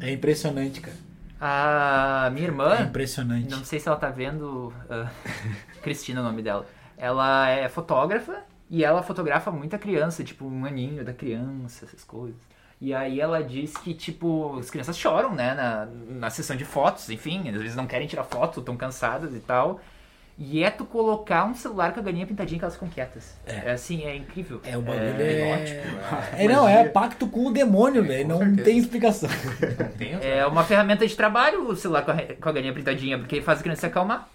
É impressionante, cara. A minha É irmã, impressionante. não sei se ela tá vendo. ah, Cristina é o nome dela. Ela é fotógrafa e ela fotografa muita criança, tipo um aninho da criança, essas coisas. E aí ela diz que, tipo, as crianças choram, né, na, na sessão de fotos, enfim, às vezes não querem tirar foto, estão cansadas e tal. E é tu colocar um celular com a galinha pintadinha que elas ficam quietas. É, assim, é incrível. É, o bagulho hipnótico, é. é. É, não, é pacto com o demônio, velho. Com Não certeza. tem explicação. Não tem. É uma ferramenta de trabalho o celular com a, com a galinha pintadinha, porque faz a criança se acalmar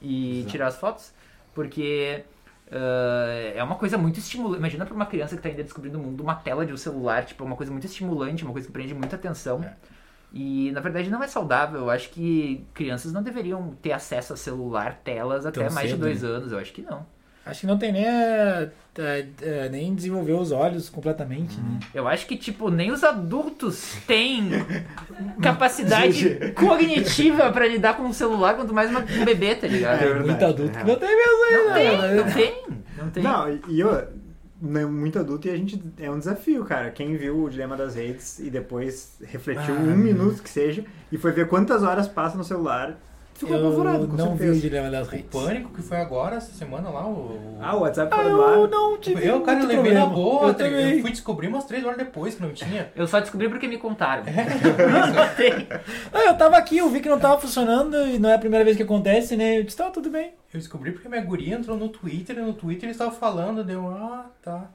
e Exato. tirar as fotos. Porque ah, é uma coisa muito estimulante. Imagina pra uma criança que tá ainda descobrindo o mundo, uma tela de um celular, tipo, é uma coisa muito estimulante, uma coisa que prende muita atenção. É. E na verdade não é saudável. Eu acho que crianças não deveriam ter acesso a celular, telas até Tão mais de cedo, dois né? anos. Eu acho que não. Acho que não tem nem, a- a- a- nem desenvolver os olhos completamente, né? Eu acho que, tipo, nem os adultos têm capacidade cognitiva pra lidar com um celular, quanto mais uma- um bebê, tá ligado? É Tem verdade, muito adulto é que não tem mesmo Não ainda. tem, né? não tem, não tem. Não, e- eu, né, muito adulto e a gente é um desafio, cara. Quem viu o Dilema das Redes e depois refletiu Ah, um minuto que seja e foi ver quantas horas passa no celular, ficou Eu apavorado, com não vi o certeza. dilema das O redes. pânico que foi agora, essa semana lá, o. Ah, o WhatsApp Ah, fora do eu não tive eu, cara, eu levei na problema. boa, Eu tá também. eu fui descobrir umas três horas depois que não tinha. Eu só descobri porque me contaram. É. Ah, eu tava aqui, eu vi que não tava funcionando e não é a primeira vez que acontece, né? Eu disse, tá, tudo bem. Eu descobri porque minha guria entrou no Twitter e no Twitter eles estavam falando, deu, ah, tá.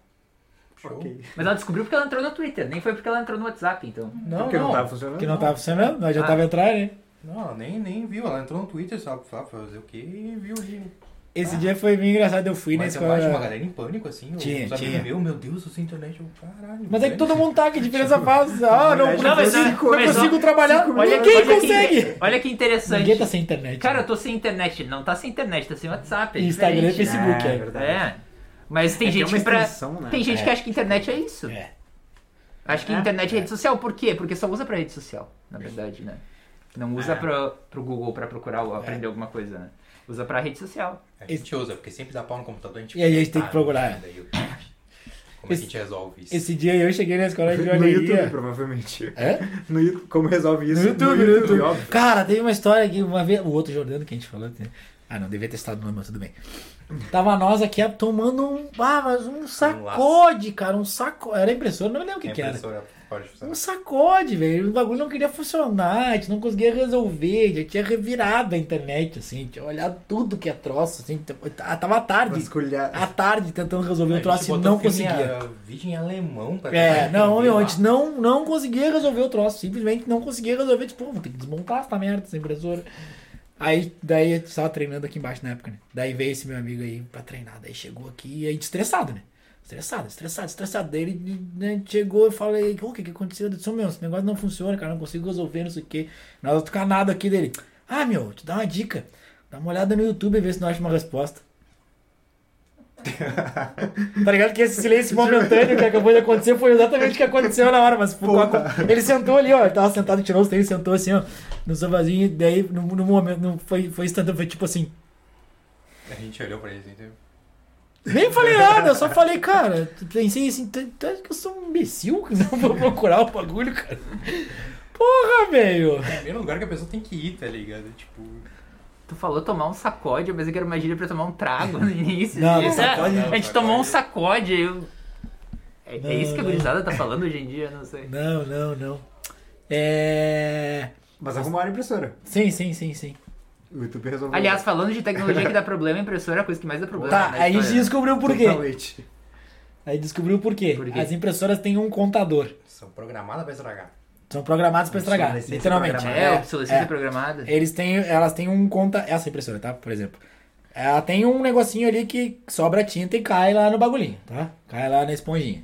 Show. Ok. Mas ela descobriu porque ela entrou no Twitter, nem foi porque ela entrou no WhatsApp, então. Não, Porque não, não. tava funcionando. Que não tava funcionando, nós já Ah. tava entrando, né? Não, nem, nem viu. Ela entrou no Twitter, sabe? Sabe fazer o quê? E viu ali. Esse dia foi bem engraçado, eu fui na Mas eu escola. acho uma galera em pânico, assim. Tinha, os tinha. Meu, meu Deus, eu sei internet. Eu, caralho. Mas é que todo mundo tá, que diferença faz? Ah, não, não, não, mas consigo, não, consigo trabalhar. Olha, Ninguém olha consegue. Que, olha que interessante. Ninguém tá sem internet. Cara, eu tô sem internet. Não tá sem internet, tá sem WhatsApp. É Instagram e né? Facebook, É, é. verdade. É. Mas tem É, tem gente que pra. né? Tem gente É. que acha que internet é isso. É. Acho que É. internet é rede social. Por quê? Porque só usa pra rede social, na verdade, né? Não usa É. pro, pro Google pra procurar ou aprender alguma coisa, né? Usa pra rede social. A gente usa, porque sempre dá pau no computador, a gente E aí a gente tem que procurar. daí eu- Como é que a gente resolve isso? Esse dia eu cheguei na escola de No YouTube, joalheria. provavelmente. É? No YouTube, como resolve isso? No YouTube, no YouTube. óbvio. Cara, teve uma história que uma vez. O outro Jordano que a gente falou. né? Ah, não, devia ter estado no nome, mas tudo bem. Tava nós aqui tomando um. Ah, mas um sacode, cara. Um saco. Era impressora, não me lembro o que, A que era. Pode funcionar. Um sacode, velho. O bagulho não queria funcionar, a gente não conseguia resolver, já tinha revirado a internet, assim, tinha olhado tudo que é troço, assim. t- Tava à tarde, Vasculhar. à tarde tentando resolver o A troço gente e não conseguia. Em, vídeo em alemão pra É, não, meu, a gente não, não conseguia resolver o troço, simplesmente não conseguia resolver, tipo, vou ter que desmontar essa merda, essa impressora. Aí, daí, a gente tava treinando aqui embaixo na época, né? Daí veio esse meu amigo aí pra treinar, daí chegou aqui, e aí estressado, né? Estressado, estressado, estressado. Daí ele né, chegou e falei, o que que aconteceu? Eu disse, "Ô, meu, esse negócio não funciona, cara, não consigo resolver, não sei o quê. Nós outro canado aqui dele. Ah, meu, te dá uma dica. Dá uma olhada no YouTube e vê se não acha uma resposta. tá ligado que esse silêncio momentâneo que acabou de acontecer foi exatamente o que aconteceu na hora, mas pô, ele sentou ali, ó, ele tava sentado, tirou os tênis, sentou assim, ó, no sofazinho, e daí no, no momento, não foi, foi instantâneo, foi tipo assim, A gente olhou pra eles, entendeu? Nem falei nada, eu só falei, cara, pensei assim, tu acha que eu sou um imbecil que não vou procurar o bagulho, cara? Porra, velho! É o primeiro lugar que a pessoa tem que ir, tá ligado? Tipo. Tu falou tomar um sacode, eu pensei que era uma gíria pra tomar um trago no início. Não, não, sacode é, não, A gente sacode. tomou um sacode. Eu... É, é Não, isso que a gurizada tá falando hoje em dia, não sei. Não, não, não. É. Mas arrumaram a impressora. Sim, sim, sim, sim. O YouTube resolveu. Aliás, falando de tecnologia que dá problema, a impressora é a coisa que mais dá problema. Tá, na aí a gente descobriu por quê. Totalmente. Aí descobriu por quê. Por quê? As impressoras têm um contador. São programadas pra estragar. São programadas pra estragar, literalmente. É, É, obsolescência é. programada. Eles têm, elas têm um conta, essa impressora, tá? Por exemplo, ela tem um negocinho ali que sobra tinta e cai lá no bagulhinho, tá? Cai lá na esponjinha.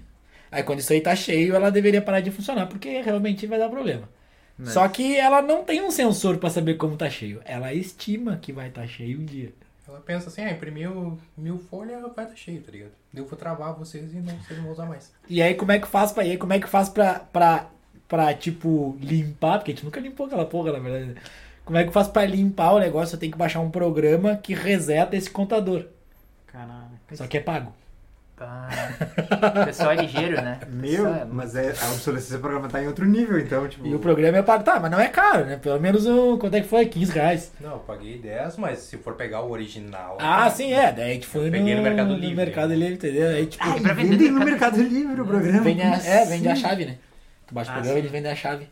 Aí quando isso aí tá cheio, ela deveria parar de funcionar, porque realmente vai dar problema. Mas- Só que ela não tem um sensor pra saber como tá cheio. Ela estima que vai estar cheio um dia. Ela pensa assim, ah, imprimiu mil folhas, vai estar cheio, tá ligado? Eu vou travar vocês e não, vocês não vão usar mais. E aí como é que faz pra, e aí, como é que faz pra, pra, pra, tipo, limpar? Porque a gente nunca limpou aquela porra, na verdade. né? Como é que faz pra limpar o negócio? Eu tenho que baixar um programa que reseta esse contador. Caraca. Só que é pago. O pessoal é ligeiro, né? Meu, é- mas é, a obsolescência programada tá em outro nível, então, tipo. E o programa é pago. Tá, mas não é caro, né? Pelo menos o. Quanto é que foi? 15 reais. Não, eu paguei 10, mas se for pegar o original. Ah, sim, é. Daí a gente foi Eu no, peguei no Mercado no Livre. Mercado Livre, entendeu? Aí, tipo, Ah, e vendem no no Mercado- Mercado Livre o programa. vende a, é, vende a chave, né? Tu baixa o Ah, programa e sim. eles vendem a chave.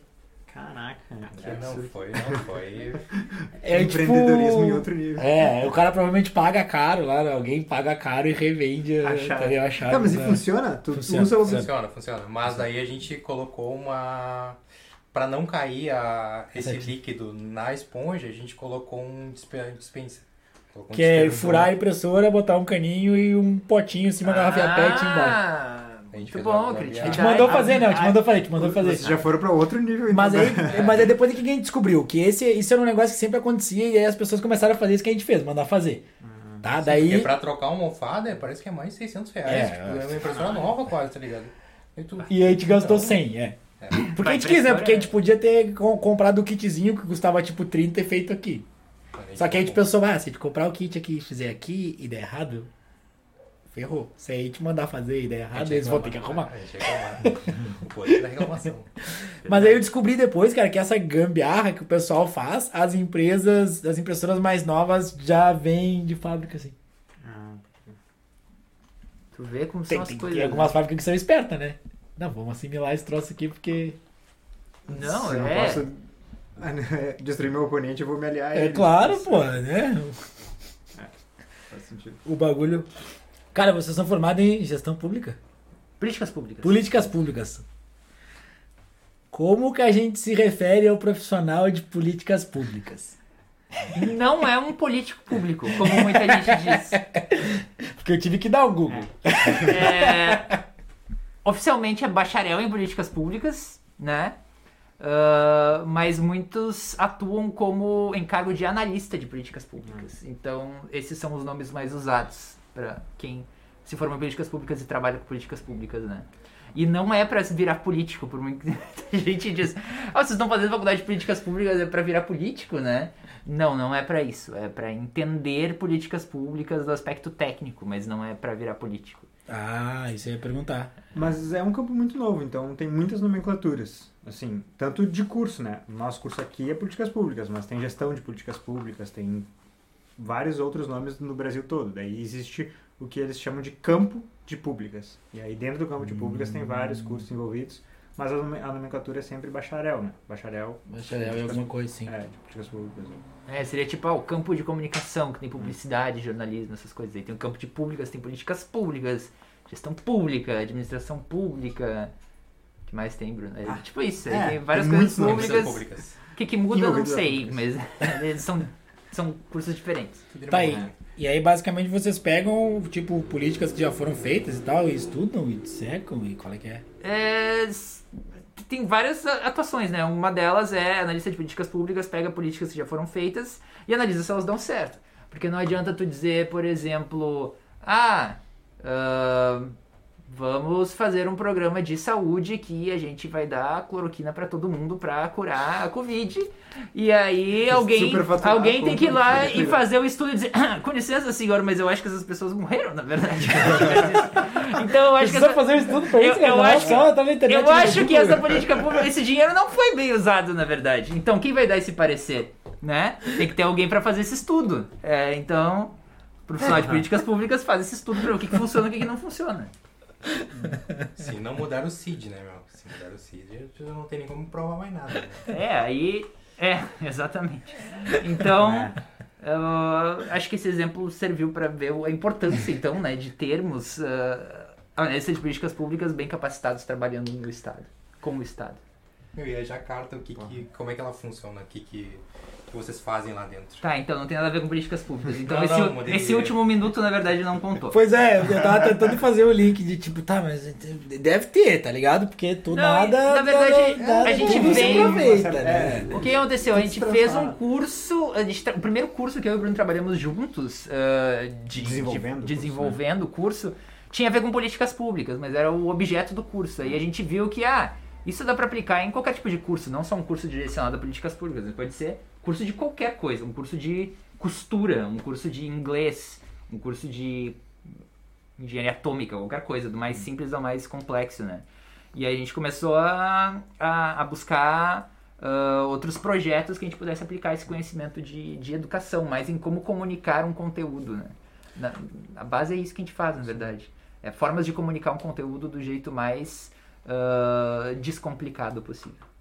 Caraca, que É, não foi, não foi. É, Empreendedorismo tipo, em outro nível. É, o cara provavelmente paga caro lá, né? alguém paga caro e revende a, A chave. a chave. Tá, mas e né? funciona? Tu Funciona, usa o. funciona. Funciona, funciona. Mas daí a gente colocou uma. Pra não cair a, esse Essa aqui. líquido na esponja, a gente colocou um dispe- dispenser. Colocou um Que é furar a impressora, botar um caninho e um potinho em cima da garrafa pet embaixo. A gente muito fez bom, uma- A gente mandou fazer, né? A gente mandou fazer, a gente mandou fazer. Vocês já foram pra outro nível, então. Mas aí, mas aí depois que a gente descobriu que esse, isso era um negócio que sempre acontecia e aí as pessoas começaram a fazer isso que a gente fez, mandar fazer. Tá? Porque Daí. pra trocar uma almofada parece que é mais de 600 reais. É, tipo, é uma impressora nova quase, tá ligado? E, tu- E aí a gente gastou Então, 100, é. É. Porque a gente quis, né? Porque a gente podia ter com- comprado o kitzinho que custava tipo 30 e feito aqui. Só que a gente pensou, ah, se a gente comprar o kit aqui e fizer aqui e der errado, ferrou. Se a gente mandar fazer e der errado, eles vão ter que arrumar. O poder da reclamação. Mas aí eu descobri depois, cara, que essa gambiarra que o pessoal faz, as empresas, as impressoras mais novas já vêm de fábrica, assim. Ah, Tu vê como Tem, são as tem, coisas. tem algumas fábricas que são espertas, né? Não, vamos assimilar esse troço aqui porque. Não, se eu não é. posso né, destruir meu oponente, eu vou me aliar a É ele. claro, pô, né? Faz sentido. O bagulho. Cara, vocês são formados em gestão pública? Políticas públicas. Políticas públicas. Como que a gente se refere ao profissional de políticas públicas? Não é um político público, como muita gente diz. Porque eu tive que dar o Google. É, oficialmente é bacharel em políticas públicas, né? Ah, mas muitos atuam como encargo de analista de políticas públicas. Então, esses são os nomes mais usados para quem se forma em políticas públicas e trabalha com políticas públicas, né? E não é pra se virar político, por muito que muita gente diz, ah, vocês estão fazendo faculdade de políticas públicas é pra virar político, né? Não, não é pra isso. É pra entender políticas públicas do aspecto técnico, mas não é pra virar político. Ah, isso eu ia perguntar. Mas é um campo muito novo, então tem muitas nomenclaturas. Assim, tanto de curso, né? O nosso curso aqui é políticas públicas, mas tem gestão de políticas públicas, tem vários outros nomes no Brasil todo. Daí existe o que eles chamam de campo de públicas. E aí dentro do campo de públicas tem vários cursos envolvidos, mas a nome- a nomenclatura é sempre bacharel, né? Bacharel Bacharel em alguma coisa, sim. é, de políticas públicas. É, seria tipo ah, o campo de comunicação, que tem publicidade, jornalismo, essas coisas aí. Tem o campo de públicas, tem políticas públicas, gestão pública, administração pública. O que mais tem, Bruno? É, Ah, tipo isso, aí é, tem várias tem coisas públicas. públicas. O que, que muda, eu não sei, mas eles são, são cursos diferentes. Tá aí. né? E aí, basicamente, vocês pegam, tipo, políticas que já foram feitas e tal, e estudam e secam, e qual é que é? É, tem várias atuações, né? Uma delas é analista de políticas públicas, pega políticas que já foram feitas e analisa se elas dão certo. Porque não adianta tu dizer, por exemplo, ah, ah, vamos fazer um programa de saúde que a gente vai dar cloroquina pra todo mundo pra curar a Covid. E aí alguém, alguém tem que ir lá e fazer o estudo e dizer, "Ah, com licença, senhor, mas eu acho que essas pessoas morreram, na verdade. então eu acho que Precisa essa, fazer um estudo pra isso, Eu- eu acho tá na internet, eu no acho que essa política pública, esse dinheiro não foi bem usado, na verdade. Então, quem vai dar esse parecer? Né? Tem que ter alguém pra fazer esse estudo. É, então, profissional de políticas públicas faz esse estudo pra ver o que, que funciona e o que, que não funciona. Se não mudar o CID, né, meu? Se mudar o CID, não tem nem como provar mais nada, né? É, aí. É, exatamente. Então, eu acho que esse exemplo serviu pra ver a importância, então, né, de termos uh, analistas de políticas públicas bem capacitados trabalhando no Estado, como Estado. Meu, e a Jacarta, o que que, como é que ela funciona? O que, que, que vocês fazem lá dentro? Tá, então não tem nada a ver com políticas públicas. Então Não, esse, não, esse ideia. último minuto, na verdade, não contou. Pois é, eu tava tentando fazer o link de tipo, tá, mas deve ter, tá ligado? Porque tu Não, nada. na verdade, nada- a gente vem- aproveita, É. né? O que aconteceu? A gente fez um curso, a gente tra- o primeiro curso que eu e o Bruno trabalhamos juntos, ah, de, Desenvolvendo de- o curso, desenvolvendo o curso, tinha a ver com políticas públicas, mas era o objeto do curso. Aí a gente viu que, ah, isso dá pra aplicar em qualquer tipo de curso, não só um curso direcionado a políticas públicas, pode ser curso de qualquer coisa, um curso de costura, um curso de inglês, um curso de engenharia atômica, qualquer coisa, do mais simples ao mais complexo, né? E aí a gente começou a, a, a buscar ah, outros projetos que a gente pudesse aplicar esse conhecimento de, de educação, mais em como comunicar um conteúdo, né? Na, a base é isso que a gente faz, na verdade. É formas de comunicar um conteúdo do jeito mais ah, descomplicado possível.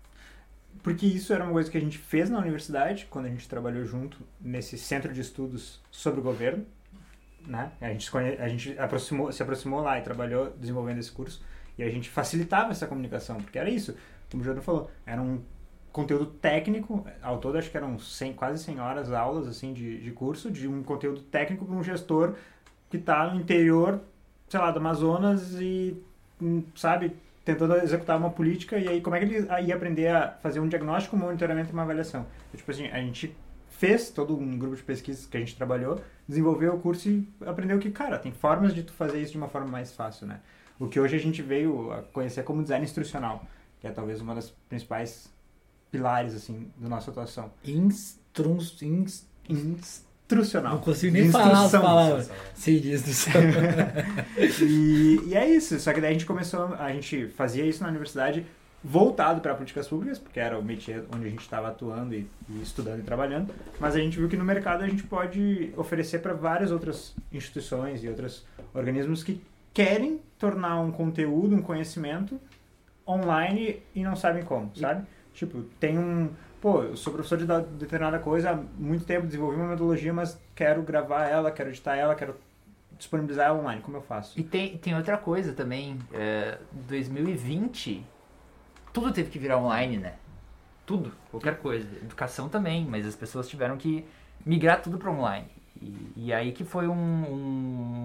Porque isso era uma coisa que a gente fez na universidade, quando a gente trabalhou junto nesse centro de estudos sobre o governo. Né? A gente, a gente aproximou, se aproximou lá e trabalhou desenvolvendo esse curso. E a gente facilitava essa comunicação, porque era isso. Como o Jordan falou, era um conteúdo técnico, ao todo acho que eram 100, quase 100 horas aulas assim de, de curso, de um conteúdo técnico para um gestor que está no interior, sei lá, do Amazonas e, hum, sabe, tentando executar uma política e aí como é que ele ia aprender a fazer um diagnóstico, um monitoramento e uma avaliação. Então, tipo assim, a gente fez todo um grupo de pesquisas que a gente trabalhou, desenvolveu o curso e aprendeu que, cara, tem formas de tu fazer isso de uma forma mais fácil, né? O que hoje a gente veio a conhecer como design instrucional, que é talvez uma das principais pilares, assim, da nossa atuação. Instru... Inst... Instrucional. Não consigo nem falar as palavras. Sim, de instrução. E, e é isso. Só que daí a gente começou, a gente fazia isso na universidade voltado para políticas públicas, porque era o métier onde a gente estava atuando e, e estudando e trabalhando. Mas a gente viu que no mercado a gente pode oferecer para várias outras instituições e outros organismos que querem tornar um conteúdo, um conhecimento online e não sabem como, sabe? Tipo, tem um. Pô, eu sou professor de da- determinada coisa há muito tempo, desenvolvi uma metodologia, mas quero gravar ela, quero editar ela, quero disponibilizar ela online. Como eu faço? E tem, tem outra coisa também, é, 2020, tudo teve que virar online, né? Tudo, qualquer coisa. Educação também, mas as pessoas tiveram que migrar tudo para online. E, e aí que foi um, um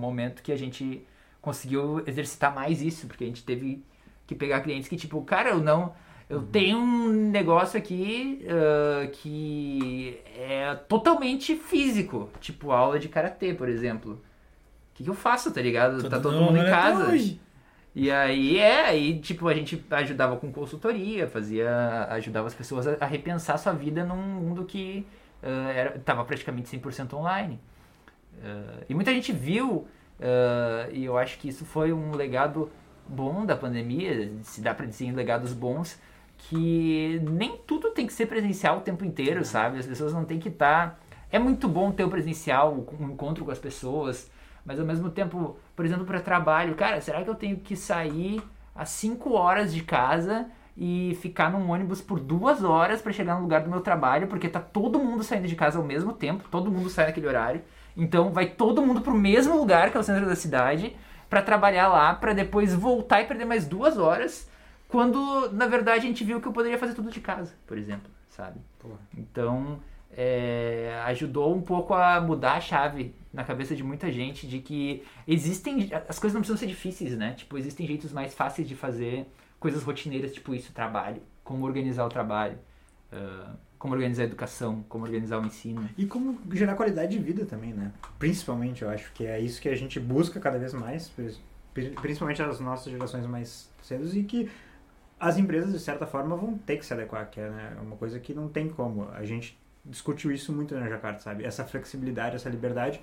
momento que a gente conseguiu exercitar mais isso, porque a gente teve que pegar clientes que, tipo, cara, eu não. Eu tenho um negócio aqui ah, que é totalmente físico, tipo aula de karatê, por exemplo. O que, que eu faço, tá ligado? tá todo mundo em casa. E aí, é, aí, tipo, a gente ajudava com consultoria, fazia, ajudava as pessoas a, a repensar sua vida num mundo que ah, era, tava praticamente 100% online. Ah, e muita gente viu, ah, e eu acho que isso foi um legado bom da pandemia, se dá pra dizer em legados bons, que nem tudo tem que ser presencial o tempo inteiro, sabe? As pessoas não tem que estar... É muito bom ter o presencial, um encontro com as pessoas, mas ao mesmo tempo, por exemplo, para trabalho, cara, será que eu tenho que sair às 5 horas de casa e ficar num ônibus por duas horas para chegar no lugar do meu trabalho, porque tá todo mundo saindo de casa ao mesmo tempo, todo mundo sai naquele horário. Então vai todo mundo pro mesmo lugar, que é o centro da cidade, para trabalhar lá, para depois voltar e perder mais duas horas, quando na verdade a gente viu que eu poderia fazer tudo de casa, por exemplo, sabe? Porra. Então é, ajudou um pouco a mudar a chave na cabeça de muita gente de que existem as coisas não precisam ser difíceis, né? Tipo existem jeitos mais fáceis de fazer coisas rotineiras, tipo isso, trabalho, como organizar o trabalho. Ah, como organizar a educação, como organizar o ensino. E como gerar qualidade de vida também, né? Principalmente, eu acho que é isso que a gente busca cada vez mais, pri- principalmente as nossas gerações mais cedos e que as empresas, de certa forma, vão ter que se adequar, que é né, uma coisa que não tem como. A gente discutiu isso muito na Jakarta, sabe? Essa flexibilidade, essa liberdade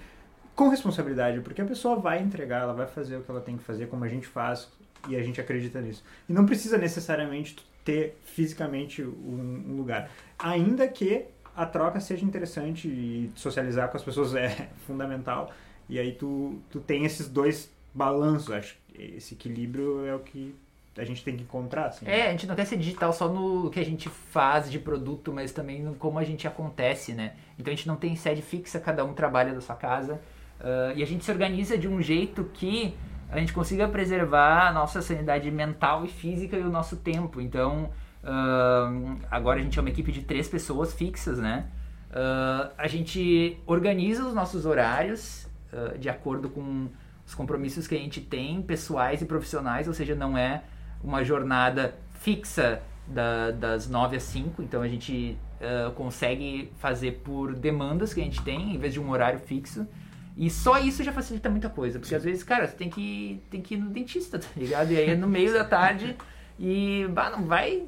com responsabilidade, porque a pessoa vai entregar, ela vai fazer o que ela tem que fazer, como a gente faz, e a gente acredita nisso. E não precisa necessariamente ter fisicamente um, um lugar. Ainda que a troca seja interessante e socializar com as pessoas é fundamental. E aí tu, tu tem esses dois balanços, acho. Esse equilíbrio é o que a gente tem que encontrar, assim. É, a gente não quer ser digital só no que a gente faz de produto, mas também no como a gente acontece, né? Então a gente não tem sede fixa, cada um trabalha da sua casa. ah, e a gente se organiza de um jeito que a gente consiga preservar a nossa sanidade mental e física e o nosso tempo. Então, ah, agora a gente é uma equipe de três pessoas fixas, né? Ah, a gente organiza os nossos horários ah, de acordo com os compromissos que a gente tem, pessoais e profissionais, ou seja, não é uma jornada fixa da- das 9 às 5, então a gente ah, consegue fazer por demandas que a gente tem, em vez de um horário fixo. E só isso já facilita muita coisa, porque às vezes, cara, você tem que, tem que ir no dentista, tá ligado? E aí é no meio da tarde e, bah, não vai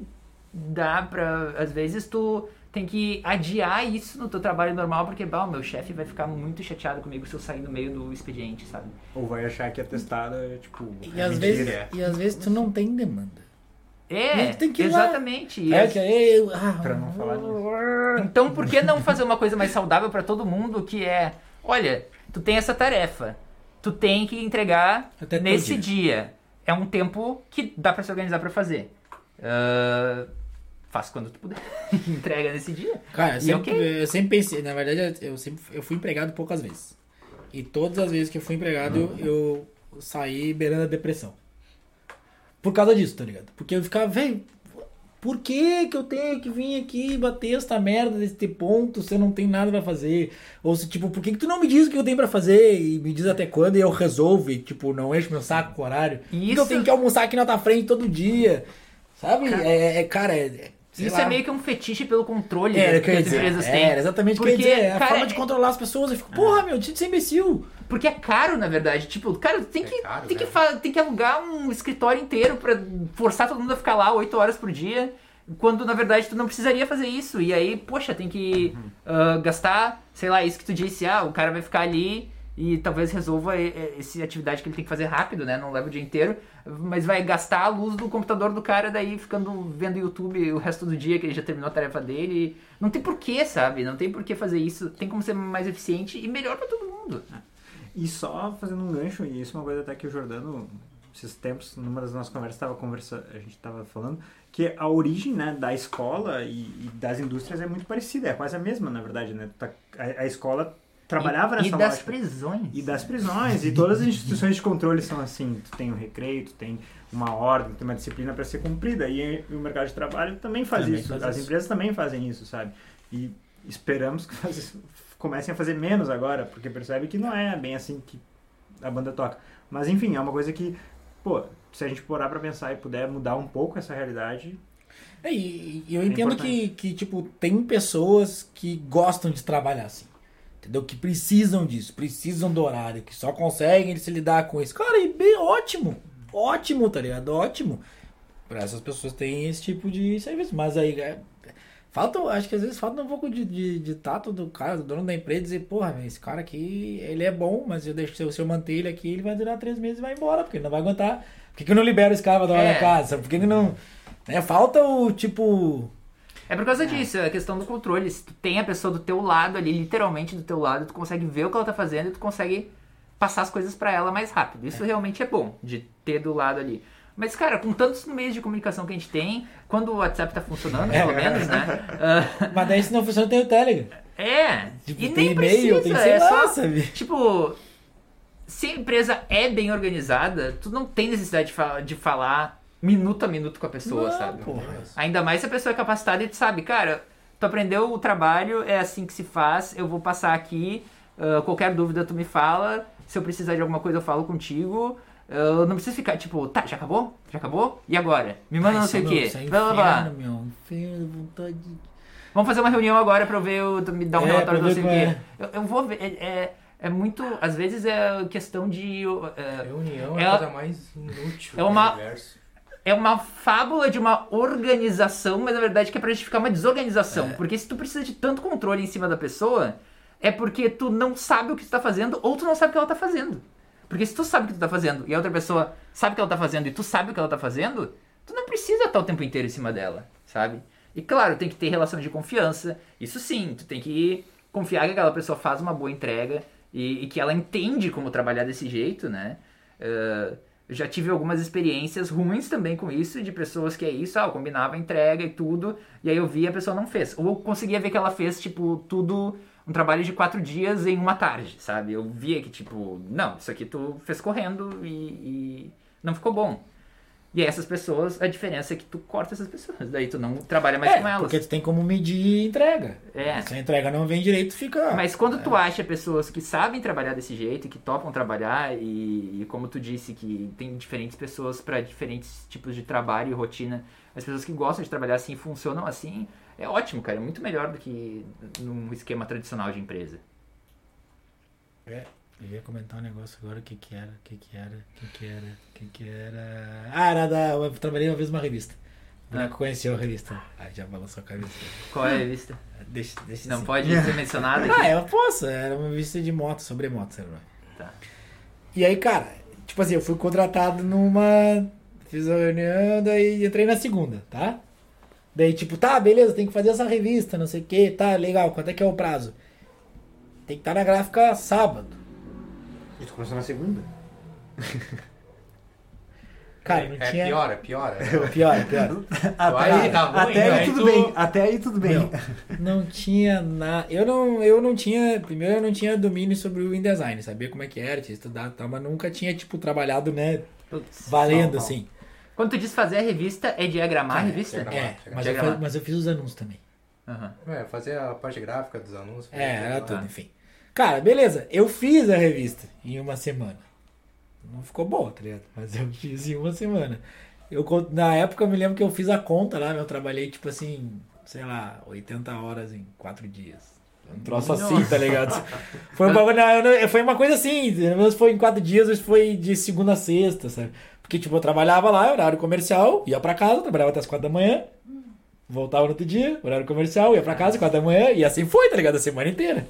dar pra... Às vezes tu tem que adiar isso no teu trabalho normal, porque, bah, o meu chefe vai ficar muito chateado comigo se eu sair no meio do expediente, sabe? Ou vai achar que atestado é tipo. E é às, mentira. vezes, e às vezes tu não tem demanda. É, tem que ir lá. exatamente. É que aí. Ah, Pra não falar Então, por que não fazer uma coisa mais saudável pra todo mundo, que é, olha, tu tem essa tarefa, tu tem que entregar Até nesse dia. dia. É um tempo que dá pra se organizar pra fazer. Ah, faz quando tu puder. Entrega nesse dia. Cara, eu sempre, ok. eu sempre pensei, na verdade, eu sempre eu fui empregado poucas vezes. E todas as vezes que eu fui empregado, eu, eu saí beirando a depressão. Por causa disso, tá ligado? Porque eu ficava, velho, por que que eu tenho que vir aqui bater esta merda desse ponto se eu não tenho nada pra fazer? Ou se, tipo, por que que tu não me diz o que eu tenho pra fazer e me diz até quando e eu resolvo e, tipo, não enche meu saco com o horário? Isso- eu tenho que almoçar aqui na tua frente todo dia? Sabe? é, é, cara, é... é- sei Isso lá. é meio que um fetiche pelo controle É, que as empresas é, têm. era exatamente o que eu ia dizer. É a cara, forma de controlar as pessoas. Eu fico, porra, meu, deixa de ser imbecil. Porque é caro, na verdade. Tipo, cara, tem É que, caro, tem, que né? tem que alugar um escritório inteiro pra forçar todo mundo a ficar lá 8 horas por dia. Quando na verdade tu não precisaria fazer isso. E aí, poxa, tem que Uhum. ah, gastar, sei lá, isso que tu disse, ah, o cara vai ficar ali e talvez resolva essa atividade que ele tem que fazer rápido, né? Não leva o dia inteiro. Mas vai gastar a luz do computador do cara, daí ficando vendo YouTube o resto do dia que ele já terminou a tarefa dele. Não tem porquê, sabe? Não tem porquê fazer isso. Tem como ser mais eficiente e melhor pra todo mundo. E só fazendo um gancho, e isso é uma coisa até que o Jordano, esses tempos, numa das nossas conversas, tava conversa, a gente estava falando, que a origem né, da escola e, e das indústrias é muito parecida, é quase a mesma, na verdade, né? Tá- A, a escola trabalhava e, nessa e das lógica. prisões. E das prisões, e todas as instituições de controle são assim, tu tem um recreio, tu tem uma ordem, tu tem uma disciplina para ser cumprida, e o mercado de trabalho também faz Também isso, faz as isso. empresas também fazem isso, sabe? E esperamos que faz- comecem a fazer menos agora, porque percebe que não é bem assim que a banda toca. Mas enfim, é uma coisa que, pô, se a gente parar pra pensar e puder mudar um pouco essa realidade, É, e, eu É entendo que, que, tipo, tem pessoas que gostam de trabalhar assim. Entendeu? Que precisam disso, precisam do horário, que só conseguem se lidar com isso. Cara, e bem ótimo. Ótimo, tá ligado? Ótimo. Pra essas pessoas tem esse tipo de serviço. Mas aí, é, falta, acho que às vezes falta um pouco de, de, de tato do cara, do dono da empresa, dizer, porra, esse cara aqui, ele é bom, mas eu deixo, se eu- se eu manter ele aqui, ele vai durar três meses e vai embora, porque ele não vai aguentar. Por que, que eu não libero esse cara pra trabalhar É. na casa? Por que, que não. Né? Falta o tipo. É por causa disso, é a questão do controle. Se tu tem a pessoa do teu lado ali, literalmente do teu lado, tu consegue ver o que ela tá fazendo e tu consegue passar as coisas pra ela mais rápido. Isso realmente é bom, de ter do lado ali. Mas, cara, com tantos meios de comunicação que a gente tem, quando o WhatsApp tá funcionando, pelo menos, né? ah, Mas daí se não funciona, tem o Telegram. é, Tipo, e nem e-mail, precisa, tem é lá, só, sabe? Tipo, se a empresa é bem organizada, tu não tem necessidade de, fa- de falar minuto a minuto com a pessoa, Não, sabe? porra. Ainda mais se a pessoa é capacitada e tu sabe, cara, tu aprendeu o trabalho, é assim que se faz, eu vou passar aqui, ah, qualquer dúvida tu me fala, se eu precisar de alguma coisa eu falo contigo. Eu não preciso ficar, tipo, tá, já acabou? Já acabou? E agora? Me manda Ai, não sei o é quê. meu- isso é Blá blá blá. inferno, meu. Inferno, vontade de... Vamos fazer uma reunião agora pra eu ver, o- tu me dar um É, relatório do sei o quê. Eu, eu vou ver. É, é, é muito. Às vezes é questão de. é, Reunião é É a a- coisa mais inútil é uma- do universo. É uma fábula de uma organização, mas na verdade que é pra justificar uma desorganização. Porque se tu precisa de tanto controle em cima da pessoa, é porque tu não sabe o que tu tá fazendo ou tu não sabe o que ela tá fazendo. Porque se tu sabe o que tu tá fazendo e a outra pessoa sabe o que ela tá fazendo e tu sabe o que ela tá fazendo, tu não precisa estar o tempo inteiro em cima dela, sabe? E claro, tem que ter relação de confiança. Isso sim, tu tem que confiar que aquela pessoa faz uma boa entrega e, e que ela entende como trabalhar desse jeito, né? Eh, já tive algumas experiências ruins também com isso, de pessoas que é isso, ah, eu combinava a entrega e tudo, e aí eu vi e a pessoa não fez. Ou eu conseguia ver que ela fez, tipo, tudo, um trabalho de quatro dias em uma tarde, sabe? Eu via que, tipo, não, isso aqui tu fez correndo e, e não ficou bom. E essas pessoas, a diferença é que tu corta essas pessoas, daí tu não trabalha mais É, com elas. porque tu tem como medir entrega. É. Se a entrega não vem direito, fica. Mas quando tu acha pessoas que sabem trabalhar desse jeito, que topam trabalhar e, e como tu disse que tem diferentes pessoas para diferentes tipos de trabalho e rotina, as pessoas que gostam de trabalhar assim funcionam assim, é ótimo, cara, é muito melhor do que num esquema tradicional de empresa. É, eu ia comentar um negócio agora, o que que era, o que que era, o que que era, o que que era... Ah, era da... Eu trabalhei uma vez numa revista. O boneco conheceu a revista. Ah, já balançou a cabeça. Qual é a revista? Deixa, deixa Não assim. pode ser mencionado aqui. Ah, eu posso. Era uma revista de moto, sobre motos. Era. Tá. E aí, cara, tipo assim, eu fui contratado numa... Fiz a reunião, daí entrei na segunda, tá? Daí, tipo, tá, beleza, tem que fazer essa revista, não sei o que, tá, legal, quanto é que é o prazo? Tem que estar na gráfica sábado. E tu começou na segunda? Cara, não é tinha... pior, é pior. É. Pior, pior. Aí tá ruim, até aí aí tudo tu- bem, até aí tudo bem. Meu, não tinha nada. Eu não, eu não tinha. Primeiro, eu não tinha domínio sobre o InDesign. Sabia como é que era, tinha estudado e tal, mas nunca tinha, tipo, trabalhado, né? Putz. Valendo, Não, não. assim. Quando tu diz fazer a revista, é diagramar a revista? diagramar. É, mas eu, Diagramar. fa- mas eu fiz os anúncios também. Aham. É, fazer a parte gráfica dos anúncios. É, era tudo, enfim. Cara, beleza. Eu fiz a revista em uma semana. Não ficou boa, tá ligado? Mas eu fiz em uma semana. Eu, na época, eu me lembro que eu fiz a conta lá, eu trabalhei, tipo assim, sei lá, 80 horas em 4 dias. Um troço assim, tá ligado? Foi uma, foi uma coisa assim, mas foi em 4 dias, mas foi de segunda a sexta, sabe? Porque, tipo, eu trabalhava lá, horário comercial, ia pra casa, trabalhava até as 4 da manhã, voltava no outro dia, horário comercial, ia pra casa, 4 da manhã, e assim foi, tá ligado? A semana inteira.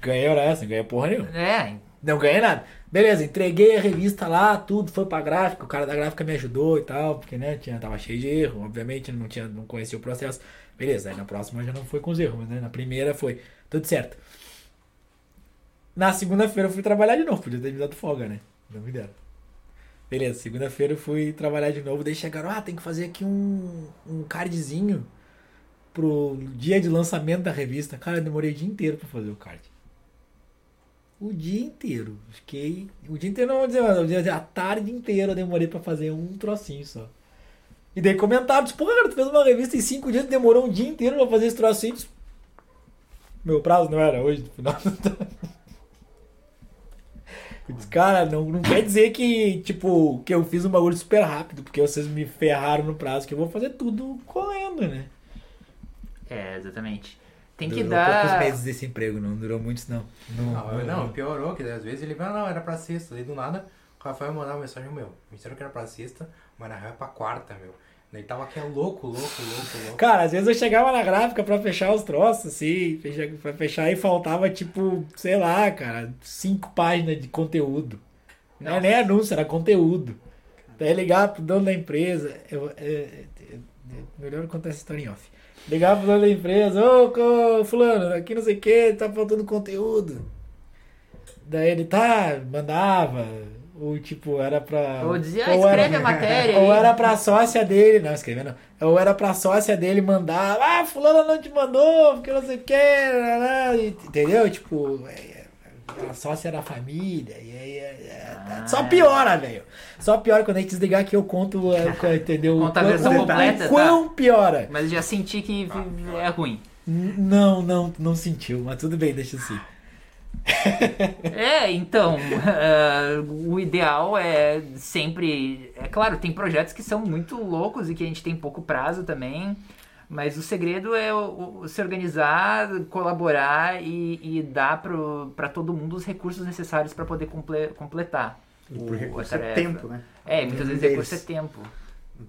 Ganhei hora essa, não ganhei porra nenhuma. É, Não ganhei nada. Beleza, entreguei a revista lá, tudo foi pra gráfica, o cara da gráfica me ajudou e tal, porque, né, tinha, tava cheio de erro, obviamente, não, tinha, não conhecia o processo. Beleza, aí na próxima já não foi com os erros, mas né, na primeira foi tudo certo. Na segunda-feira eu fui trabalhar de novo, podia ter me dado folga, né? Não me deram. Beleza, segunda-feira eu fui trabalhar de novo, daí chegaram, ah, tem que fazer aqui um, um cardzinho pro dia de lançamento da revista. Cara, eu demorei o dia inteiro pra fazer o card. O dia inteiro. Fiquei. O dia inteiro não vou dizer, mas o dia- a tarde inteira eu demorei pra fazer um trocinho só. E daí comentaram, tipo, cara, tu fez uma revista em cinco dias, demorou um dia inteiro pra fazer esse trocinho. Meu prazo não era hoje, no final. Disse, cara, não, não quer dizer que, tipo, que eu fiz um bagulho super rápido, porque vocês me ferraram no prazo, que eu vou fazer tudo correndo, né? é, exatamente. Tem que durou dar. poucos meses desse emprego, não durou muitos, não. Não, Não, não, piorou, que às vezes ele vai, não, era pra sexta, daí do nada o Rafael mandava uma mensagem, meu, me disseram que era pra sexta, mas na real é pra quarta, meu. Daí tava aqui, é louco, louco, louco, louco. Cara, às vezes eu chegava na gráfica pra fechar os troços, assim, fechar, pra fechar e faltava, tipo, sei lá, cara, cinco páginas de conteúdo. Não é nem anúncio, era conteúdo. Daí ligar pro dono da empresa. Eu, é, é, é, melhor contar essa história em off. Ligar pro dono da empresa, ô, co- fulano, aqui não sei o que, tá faltando conteúdo. Daí ele, tá, mandava. Ou tipo, era pra. Ou dizia, ou era- escreve a matéria. ou era pra sócia dele, não, escrevendo não. Ou era pra sócia dele mandar, ah, fulano não te mandou, porque não sei o que, entendeu? Tipo, é, a sócia era a família, e aí é, é, Ah. só piora, velho. Só piora quando a gente desligar aqui eu conto, é, entendeu? Conta a O versão quão- completa, o quão piora. Mas já senti que é ruim. Não, não, não sentiu, mas tudo bem, deixa assim. É, então, ah, o ideal é sempre. É claro, tem projetos que são muito loucos e que a gente tem pouco prazo também. Mas o segredo é o, o- se organizar, colaborar e, e dar para todo mundo os recursos necessários para poder comple- completar. E o- por a recurso é tempo, né? É, muitas vezes Deles. recurso é tempo.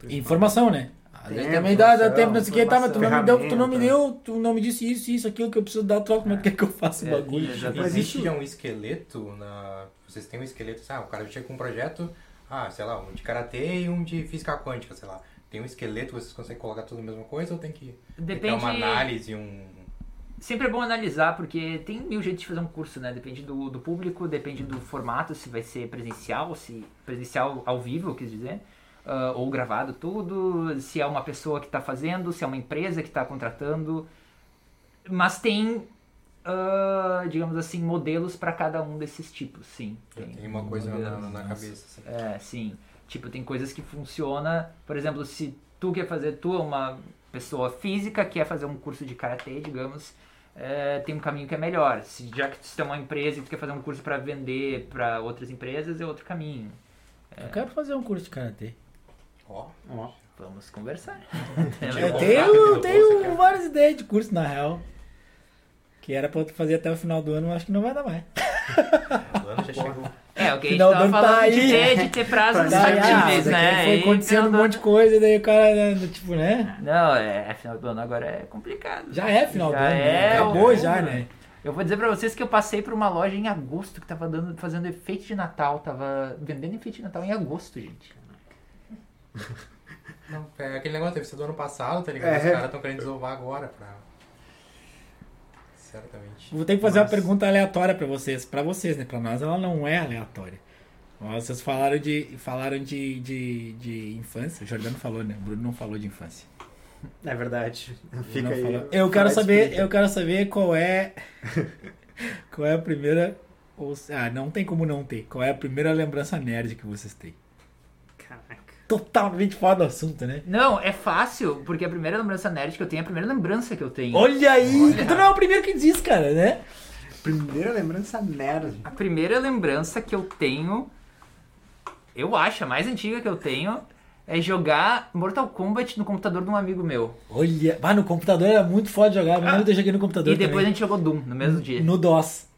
Informação, né? Às vezes Tempo, também dá, dá tempo, não sei o que, tá, mas tu não, me deu, tu não me deu, tu não me disse isso, isso, aquilo que eu preciso dar troca, como é que é que eu faço o É, bagulho? exatamente. Mas existe isso- já um esqueleto na. Vocês têm um esqueleto, ah, o cara chega com um projeto, ah, sei lá, um de karatê e um de física quântica, sei lá. Tem um esqueleto, vocês conseguem colocar tudo na mesma coisa ou tem que tem Depende. uma análise, um. Sempre é bom analisar, porque tem mil jeitos de fazer um curso, né? Depende do, do público, depende do formato, se vai ser presencial, se presencial ao vivo, eu quis dizer, ah, ou gravado tudo, se é uma pessoa que está fazendo, se é uma empresa que está contratando. Mas tem, ah, digamos assim, modelos para cada um desses tipos, sim. Tem uma coisa na, na nossa. cabeça. assim. É, sim. Tipo, tem coisas que funcionam. Por exemplo, se tu quer fazer, tu é uma pessoa física, quer fazer um curso de karatê, digamos, é, tem um caminho que é melhor. Se, já que tu tem uma empresa e tu quer fazer um curso para vender para outras empresas, é outro caminho. Eu quero fazer um curso de karatê. Ó, Ó, Vamos conversar. Eu um tenho, bolso tenho ó. várias ideias de curso, na real. Que era pra eu fazer até o final do ano, mas acho que não vai dar mais. O ano já chegou. É, o que a gente Final do tava ano tá falando de, aí. ter, de ter prazos Daí, ah, factíveis, daqui né? Foi acontecendo final um monte de coisa, e daí o cara, tipo, né? Não, é, final do ano agora é complicado. Já é final Já do ano, né? é Acabou outubro. já, né? Eu vou dizer pra vocês que eu passei por uma loja em agosto que tava dando, fazendo efeito de Natal, tava vendendo efeito de Natal em agosto, gente. Não, é aquele negócio, deve ser do ano passado, tá ligado? É. Os caras estão querendo desovar agora pra. Certamente. Vou ter que fazer uma Mas- pergunta aleatória pra vocês. Pra vocês, né? Pra nós ela não é aleatória. Vocês falaram de, falaram de, de, de infância. O Jordano falou, né? O Bruno não falou de infância. é verdade. Fica não aí. falou. Eu quero saber, explica. eu quero saber qual é qual é a primeira ou ah, não tem como não ter. Qual é a primeira lembrança nerd que vocês têm? Totalmente fora do assunto, né? Não, é fácil, porque a primeira lembrança nerd que eu tenho é a primeira lembrança que eu tenho. Olha aí! Olha. Tu não é o primeiro que diz, cara, né? Primeira lembrança nerd. A primeira lembrança que eu tenho, eu acho, a mais antiga que eu tenho, é jogar Mortal Kombat no computador de um amigo meu. Olha, ah, no computador era muito foda de jogar. Eu de eu joguei no computador E depois a também. gente jogou Doom no mesmo dia. No DOS.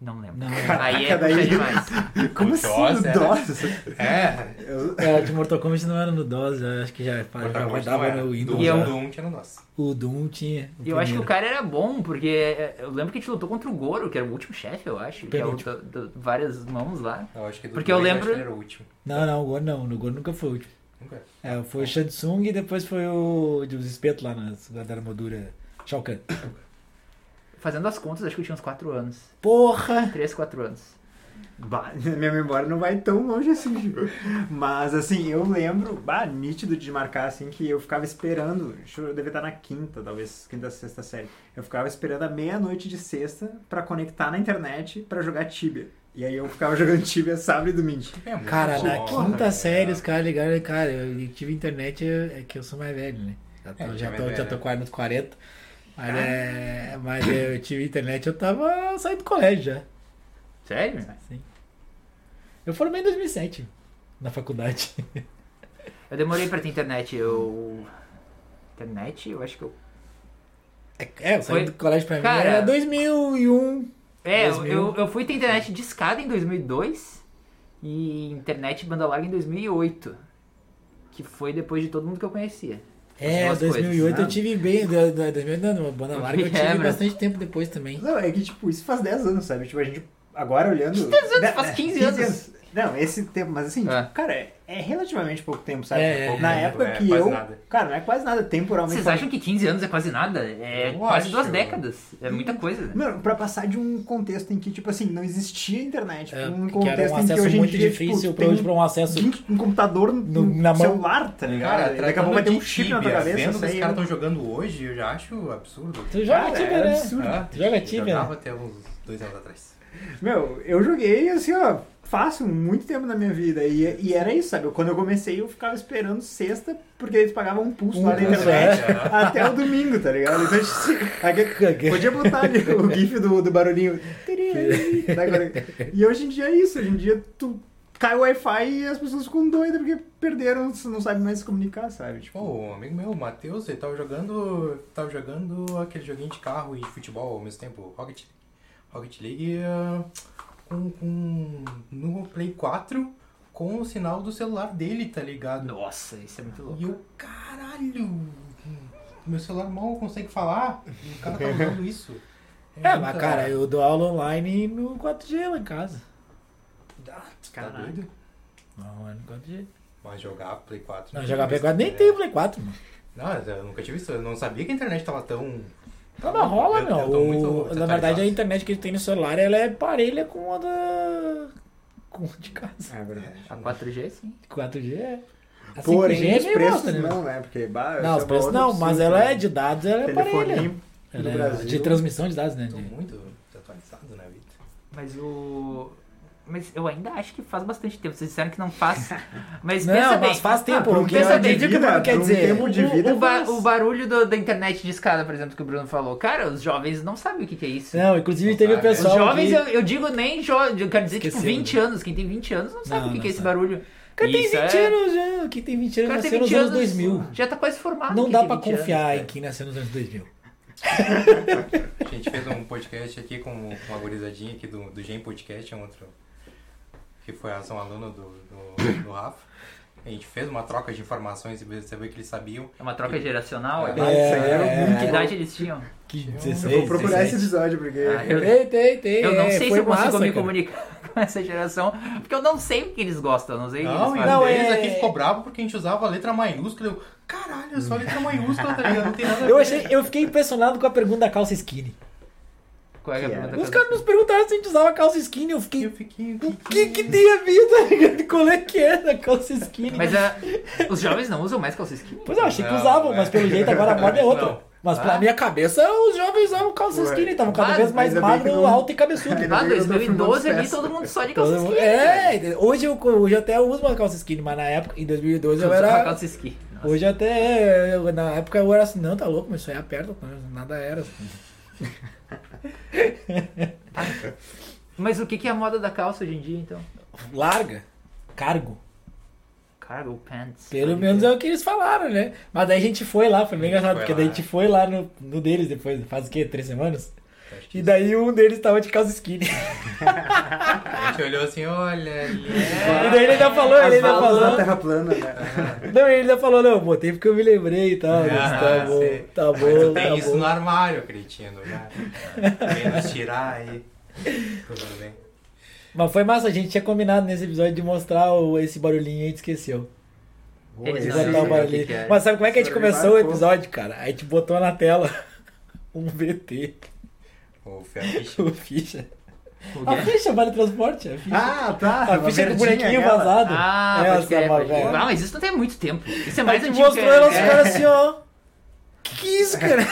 Não lembro. Não. Aí é daí- demais. Como O assim? DOS era- Nossa. É, Eu- É, de Mortal Kombat não era no DOS, eu acho que já, já era. no Windows. Do, E eu- já. do 1 tinha no nosso. O Doom tinha. o E eu acho que o cara era bom, porque é, eu lembro que a gente lutou contra o Goro, que era o último chefe, eu acho. Que é o do- do- várias mãos lá. Eu acho que do Porque eu lembro- que era o último. Não, não, o Goro não. No Goro nunca foi o último. Nunca. É, foi o Shansung e depois foi o dos espetos lá na, da armadura Shao Kahn. Fazendo as contas, acho que eu tinha uns 4 anos. Porra! 3, 4 anos. Bah, minha memória não vai tão longe assim, Chico. Mas assim, eu lembro, bah, nítido de marcar assim que eu ficava esperando. deixa Eu devia estar na quinta, talvez, quinta, sexta série. Eu ficava esperando a meia-noite de sexta pra conectar na internet pra jogar Tibia. E aí eu ficava jogando Tibia sábado e domingo. É Cara, na bom, quinta né? série os caras ligaram, cara, eu tive internet, é que eu sou mais velho, né? Já tô, É, já já é tô, já tô né? quase nos 40. Mas, é, mas eu tive internet, eu tava saindo do colégio já. Sério? Sim. Eu formei em 2007, na faculdade. Eu demorei pra ter internet. Eu. Internet? Eu acho que eu. É, eu saí Foi- do colégio pra mim, Cara- era 2001. É, eu, 2000. eu, eu fui ter internet de escada em 2002 e internet banda larga em 2008. Que foi depois de todo mundo que eu conhecia. É, As duas 2008 eu né? tive bem, da- da- 2008 não, banda larga eu É, tive mas- bastante tempo depois também. Não, é que tipo, isso faz 10 anos, sabe? Tipo, a gente agora olhando. 10 anos, Né, faz né, 15 anos. Não, esse tempo, mas assim, É. cara, é, é relativamente pouco tempo, sabe? É, é, Na é, época é que quase eu. nada. Cara, não é quase nada temporalmente. Vocês acham que 15 anos é quase nada? É Eu quase acho. duas décadas. É muita coisa. Mano, pra passar de um contexto em que, tipo assim, não existia internet, É, um que era contexto um em que acesso hoje em muito dia, difícil tipo, pra hoje pra um acesso. um, um computador No- na mão. celular, tá ligado? Cara, daqui a pouco vai ter um chip na tua cabeça. Vendo que os caras é- estão jogando hoje, eu já acho absurdo. Tu joga Tibia, é né? absurdo. Ah, Tu joga eu Tibia, Jogava né? até uns dois anos atrás. Meu, eu joguei assim, ó, fácil, muito tempo na minha vida. E, e era isso, sabe? Quando eu comecei, eu ficava esperando sexta, porque eles pagavam um pulso Um lá na internet é. até o domingo, tá ligado? Então, podia botar ali o gif do, do barulhinho. E hoje em dia é isso, hoje em dia tu cai o Wi-Fi e as pessoas ficam doidas porque perderam, não sabem mais se comunicar, sabe? Tipo, Pô, um amigo meu, o Matheus, ele tava jogando. Tava jogando aquele joguinho de carro e de futebol ao mesmo tempo, Rocket, Rocket League ah, com, com, no Play 4 com o sinal do celular dele, tá ligado? Nossa, isso é muito louco. E eu, caralho! Meu celular mal consegue falar e o cara tá usando isso. É, muita- mas cara, eu dou aula online no 4G lá em casa. Ah, tu tá Caralho. doido? Não, é no 4G. Mas jogar Play 4. Não, tinha jogar Play visto, 4 nem né? tem Play 4, mano. Não, eu nunca tive isso. Eu não sabia que a internet tava tão. Não, não rola, Eu- não. eu tô muito O- na verdade, a internet que tem no celular, ela é parelha com a da... com a de casa. é verdade. A 4G, sim. 4G é... A 5G Porém, é os meio preços bosta, né? não, né? Porque, bah, Não, os é preços não, mas ela né? é de dados, ela é parelha. Ela é Brasil. de transmissão de dados, né? Muito desatualizado na vida. Mas o. Mas eu ainda acho que faz bastante tempo. Vocês disseram que não faz. Mas Não, pensa bem. mas faz tempo. por um o que digo que vida, não quer um dizer. tempo de o, vida o, ba- faz. o barulho do- da internet de escada, por exemplo, que o Bruno falou. Cara, os jovens não sabem o que, que é isso. Não, inclusive teve o Os Os pessoal jovens, que... eu, eu digo nem jovens, eu quero dizer tipo Esqueceu, 20 né? anos. Quem tem 20 anos não sabe Não, o que, não que é esse sabe. barulho. Cara, tem Isso 20 é- anos já. Quem tem 20 O anos cara nasceu nos 20 anos anos, 2000. já tá quase formado. Não quem dá pra 20 anos. confiar em quem nasceu nos anos 2000. A gente fez um podcast aqui com com uma gurizadinha aqui do, do Gen Podcast, é um outro. Que foi a ação aluna do, do, do Rafa. A gente fez uma troca de informações e você viu que eles sabiam. É uma troca geracional? É, É, é, muito Que bom. idade eles tinham? Que Eu 16, vou procurar esse 17. episódio, porque... Ah, eu- Tem, tem, tem. Eu não é, sei se eu consigo massa, me cara. comunicar com essa geração, porque eu não sei o que eles gostam, eu não sei o que Não, eles. Não, deles é- aqui ficou bravo porque a gente usava a letra maiúscula. Eu, caralho, é só letra maiúscula, tá ligado? Não tem nada a Eu, ver. achei, eu fiquei impressionado com a pergunta da calça skinny. Qual que a Que pergunta? Os que eu- caras nos perguntaram se a gente usava calça skinny. Eu Eu fiquei. fiquei. O que que tem a ver, tá? Qual é que é da calça skinny? Mas ah, os jovens não usam mais calça skinny? Pois é, eu achei que Não, usavam, é. mas pelo jeito agora a moda é outra. Não. Mas pra Ah. minha cabeça, os jovens usavam calça skinny, estavam cada Ah, vez mais que magro, não- alto e cabeçudo. Ah, bem que eu tô 2012 filmando ali todo mundo só de calça skinny. É, hoje eu, hoje eu até uso uma calça skinny, mas na época, em 2012 eu Usava era. calça skinny. Nossa. Hoje até. eu- na época eu era assim, não, tá louco, mas isso aí aperta, nada era. assim. Mas o que que é a moda da calça hoje em dia, então? Larga, cargo. Cargo pants. Pelo menos é o que eles falaram, né? Mas daí a gente foi lá, foi bem engraçado, porque daí a gente foi lá no, no deles depois, faz o quê? Três semanas? E daí um deles tava de calça skinny. A gente olhou assim, olha ali. E daí ele ainda falou, As ele ainda falou. Terra plana, né? Não, ele ainda falou, não, eu botei porque eu me lembrei e tal. mas tá bom, sei. tá Mas bom, tem tá isso bom. no armário, cretino. Já. Vem nos tirar aí. Tudo bem. Mas foi massa, a gente tinha combinado nesse episódio de mostrar o- esse barulhinho e a gente esqueceu. Eles não Botar aí, o sabem o barulhinho. que que é. Mas sabe como é que a gente começou o episódio, cara? A gente botou na tela um VT, O Fiat. o ficha. O A ficha vale transporte, a ficha. Ah, tá. a ficha com o verdinha bonequinho aquela. vazado. Ah, Essa, pode velho. Ah, mas isso não tem muito tempo. Isso é A mais antigo mostrou que... ela, os é. caras assim, ó. Que que é isso, cara?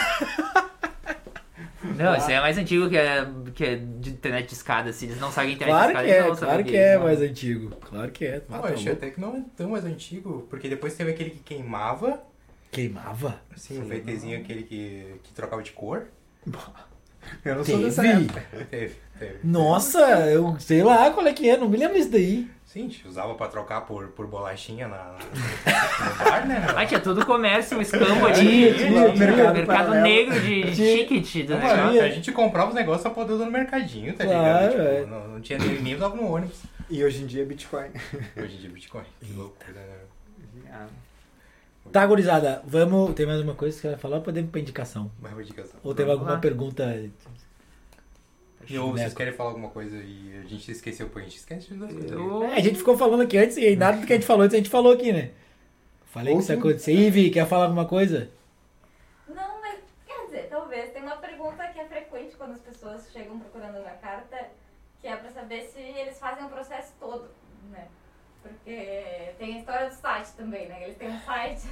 Não, isso aí é mais antigo que é, que é de internet de escada. Se eles não sabem internet Claro de escada, que é, não claro o que é é mais antigo. Claro que é. Ah, tá eu achei até que não é tão mais antigo, porque depois teve aquele que queimava, Queimava? assim, o VTzinho aquele que, que trocava de cor. Eu não sou dessa Teve? época. Teve, teve. Nossa, eu sei lá qual é que é, não me lembro disso daí. Sim, a gente usava pra trocar por, por bolachinha na, no bar, né? Ah, tinha todo o comércio, o escambo ali. Tinha, tinha, o tinha. mercado, Mercado negro de ticket do negócio. a, gente comprava os negócios pra poder usar no mercadinho, tá Claro, ligado? é. Tipo, não, não tinha nem, nem usava no ônibus. E hoje em dia é Bitcoin. Hoje em dia Bitcoin. Que loucura, né? Ah, Tá, gurizada, vamos. Tem mais uma coisa que você quer falar ou podemos ir pra indicação? Mais uma indicação. Ou tem Vamos alguma lá. pergunta? E ou vocês querem falar alguma coisa e a gente esqueceu, pô, a gente esquece de. Eu- É, a gente ficou falando aqui antes e nada do que a gente falou antes a gente falou aqui, né? Falei que isso acontecer. Ivy, quer falar alguma coisa? Não, mas quer dizer, talvez. Tem uma pergunta que é frequente quando as pessoas chegam procurando na carta, que é pra saber se eles fazem o processo todo, né? Porque tem a história do site também, né? Eles têm um site.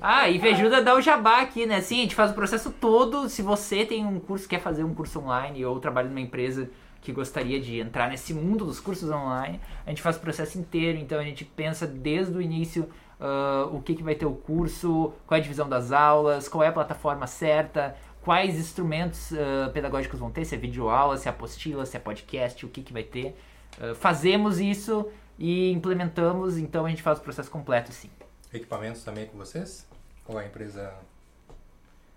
Ah, e ajuda a dar o jabá aqui, né? Sim, a gente faz o processo todo. Se você tem um curso, quer fazer um curso online ou trabalha numa empresa que gostaria de entrar nesse mundo dos cursos online, a gente faz o processo inteiro. Então a gente pensa desde o início ah, o que, que vai ter o curso, qual é a divisão das aulas, qual é a plataforma certa, quais instrumentos ah, pedagógicos vão ter, se é videoaula, se é apostila, se é podcast, o que, que vai ter. Ah, fazemos isso e implementamos, então a gente faz o processo completo sim. Equipamentos também com vocês? Ou a empresa,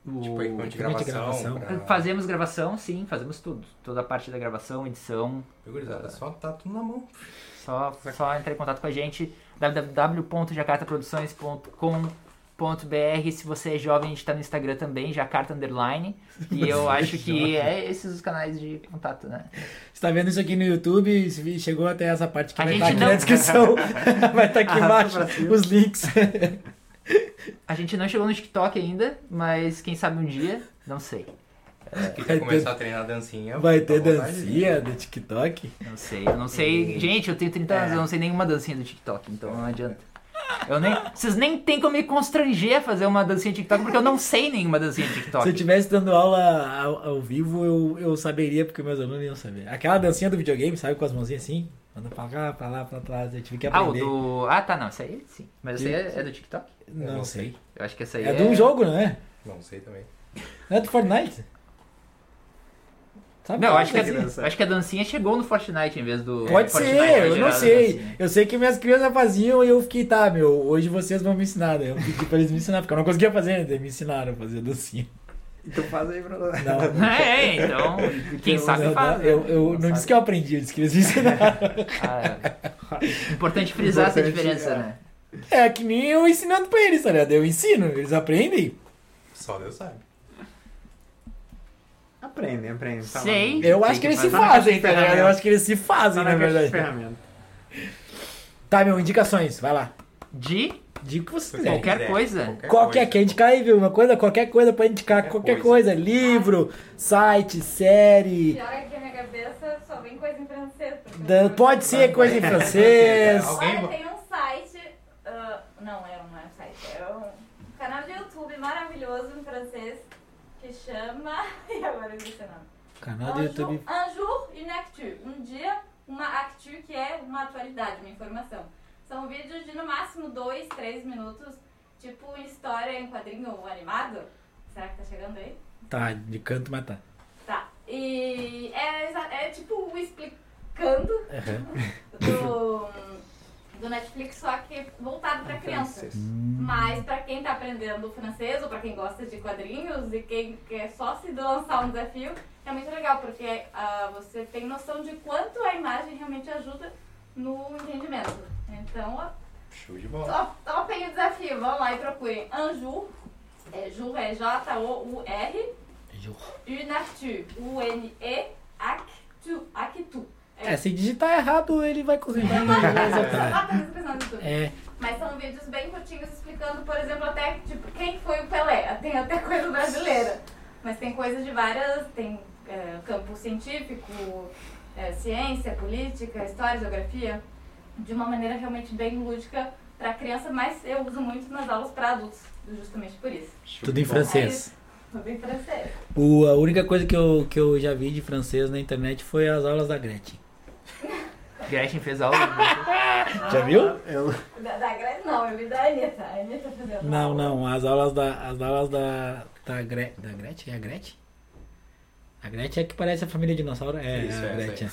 O- tipo, equipamento de equipamento de gravação? gravação. pra- Fazemos gravação, sim, fazemos tudo. Toda a parte da gravação, edição, gurizada? Só tá tudo na mão. Só, só entrar em contato com a gente, www.jacartaproduções.com.br. Se você é jovem, a gente tá no Instagram também, Jacarta Underline. E eu acho que é esses os canais de contato, né? Você tá vendo isso aqui no YouTube, se chegou até essa parte que A vai gente estar aqui não- na descrição. vai estar aqui Arrasta embaixo os links. A gente não chegou no TikTok ainda, mas quem sabe um dia, não sei. Quem Vai quer começar ter- a treinar dancinha, Vai ter dancinha do TikTok. Não sei, eu não sei. Gente, eu tenho 30 anos, eu não sei nenhuma dancinha do TikTok, então não adianta. Eu nem, vocês nem tem como me constranger a fazer uma dancinha de TikTok, porque eu não sei nenhuma dancinha de TikTok. Se eu estivesse dando aula ao, ao vivo, eu, eu saberia, porque meus alunos iam saber. Aquela dancinha do videogame, sabe, com as mãozinhas assim? Anda pra cá, pra lá, pra trás. Eu tive que Ah, o aprender. do. Ah, tá, não, isso aí sim. Mas isso aí é, é do TikTok? Não, não sei. sei. Eu acho que essa aí É de um jogo, não é? Não sei também. Não é do Fortnite? Sabe Não, eu qual acho que, a, eu acho que a dancinha chegou no Fortnite em vez do. Pode Fortnite ser, eu não a sei. Eu sei que minhas crianças faziam e eu fiquei, tá, meu, hoje vocês vão me ensinar. Daí eu pedi pra eles me ensinar, porque eu não conseguia fazer, né? Daí me ensinaram a fazer dancinha. Então faz aí pra nós. Não. É, então. Quem Eu- sabe eu, faz. né? Eu, eu não sabe. disse que eu aprendi, eu disse que eles me ensinaram. Ah, é. Importante frisar essa Importante, diferença, é. né? É que nem eu ensinando pra eles, tá ligado? Eu ensino, eles aprendem. Só Deus sabe. Aprendem, aprendem. Tá. Sei. Eu acho que eles se fazer. fazem, tá ligado? Eu acho que eles se fazem, Tá na na de verdade. ferramenta. Tá, meu, indicações, vai lá. De o que você Se quiser. Qualquer quiser, coisa. Qualquer, quer indicar aí, viu? Uma coisa, qualquer coisa pode indicar, qualquer, Qualquer coisa. Livro, site, série. Pior é que a minha cabeça só vem coisa em francês. da- pode ser coisa em francês. Olha, tem um site. ah, não, é, não é um site. É um canal de YouTube maravilhoso em francês que chama. E agora eu esqueci o nome. Canal do YouTube. jour, une actu. Um dia, uma actu que é uma atualidade, uma informação. São vídeos de no máximo 2, 3 minutos, tipo história em quadrinho animado. Será que tá chegando aí? Tá, de canto, mas tá. Tá. E é, é tipo explicando Aham. do, do Netflix, só que voltado pra criança. Mas pra quem tá aprendendo francês ou pra quem gosta de quadrinhos e quem quer só se lançar um desafio, é muito legal, porque ah, você tem noção de quanto a imagem realmente ajuda no entendimento. Então, ó, Show de bola. Top- Topem o desafio, vão lá e procurem Anjur, é, Jur é J-O-U-R, Unactu, U-N-E, Actu, Actu. É, se digitar errado, ele vai tá YouTube. É, Mas são vídeos bem curtinhos explicando, por exemplo, até tipo, quem foi o Pelé. Tem até coisa brasileira. Mas tem coisas de várias. Tem é, campo científico, é, ciência, política, história, geografia. De uma maneira realmente bem lúdica para criança, mas eu uso muito nas aulas para adultos, justamente por isso. tudo em francês. Tudo em francês. O, a única coisa que eu, que eu já vi de francês na internet foi as aulas da Gretchen. Gretchen fez aula. Já viu? Eu, Da, da Grace, não, eu vi da Anitta. A Anitta fazendo Não, aula. não, as aulas da. As aulas da. Da, Gre, da Gretchen? É a Gretchen? A Gretchen é que parece a família dinossauro? É, Isso, a é, Gretchen.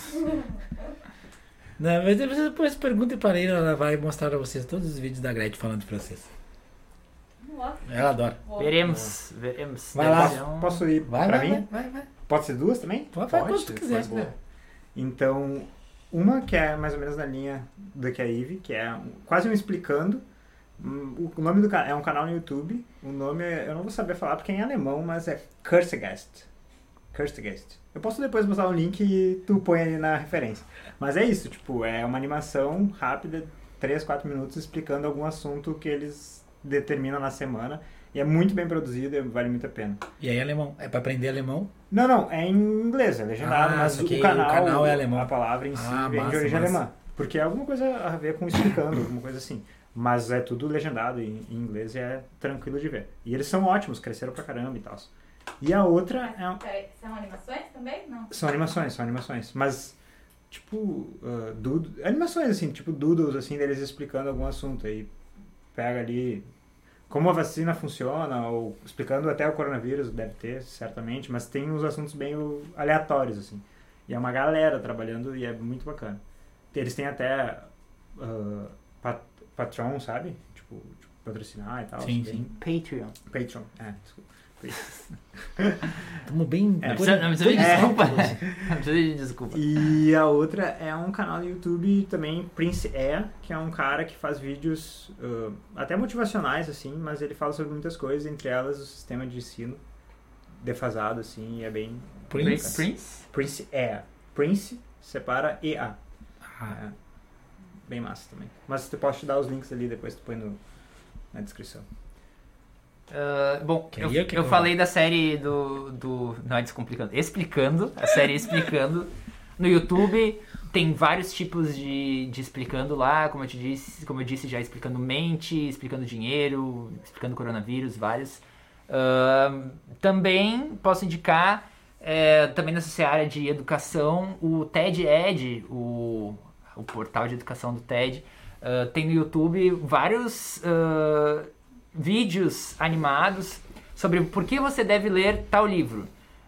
Não, mas vocês depois perguntem para ele, ela vai mostrar pra vocês todos os vídeos da Gretchen falando francês. Nossa, Ela adora. Veremos, veremos. Vai lá. Posso ir Vai, pra vai, mim? vai, vai, vai. Pode ser duas também? Pode Pode, quando tu quiser. né? Então, uma que é mais ou menos na linha do que a Eve, que é quase um explicando. Hum, O nome do canal é um canal no YouTube. O nome é- eu não vou saber falar porque é em alemão, mas é Kurzgeist. Kurzgeist. Eu posso depois botar um link e tu põe ali na referência. Mas é isso, tipo, é uma animação rápida, 3, 4 minutos, explicando algum assunto que eles determinam na semana. E é muito bem produzido e vale muito a pena. E aí, alemão? É pra aprender alemão? Não, não, é em inglês, é legendado, Ah, mas o canal, o canal é alemão. a palavra em si Ah, vem massa, de origem massa. alemã. Porque é alguma coisa a ver com explicando, alguma coisa assim. Mas é tudo legendado em, em inglês e é tranquilo de ver. E eles são ótimos, cresceram pra caramba e tal. E a outra é, um- Peraí, São animações também? Não. são animações, são animações. Mas, tipo, uh, animações assim, tipo doodles, assim, deles explicando algum assunto. Aí pega ali como a vacina funciona, ou explicando até o coronavírus, deve ter, certamente, mas tem uns assuntos bem uh, aleatórios, assim. E é uma galera trabalhando e é muito bacana. Eles têm até ah, pat- Patreon, sabe? Tipo, tipo, patrocinar e tal. Sim, bem- Patreon. Patreon, é, desculpa. Tamo bem. É, Não precisa, não precisa de É. desculpa. Não precisa de desculpa. E a outra é um canal no YouTube também, Prince Air, que é um cara que faz vídeos ah, até motivacionais, assim, mas ele fala sobre muitas coisas, entre elas o sistema de ensino defasado, assim, e é bem... Prince? Prince? Prince Air. Prince separa EA. Ah, É, bem massa também. Mas eu posso te dar os links ali, depois tu põe no, na descrição. Ah, bom, eu, é eu falei da série do, do. Não é descomplicando. Explicando. A série Explicando. No YouTube tem vários tipos de, de explicando lá, como eu te disse, como eu disse já, explicando mente, explicando dinheiro, explicando coronavírus, vários. Ahn, também posso indicar, é, também nessa área de educação, o TED Ed, o, o portal de educação do TED, ah, tem no YouTube vários vídeos animados sobre por que você deve ler tal livro.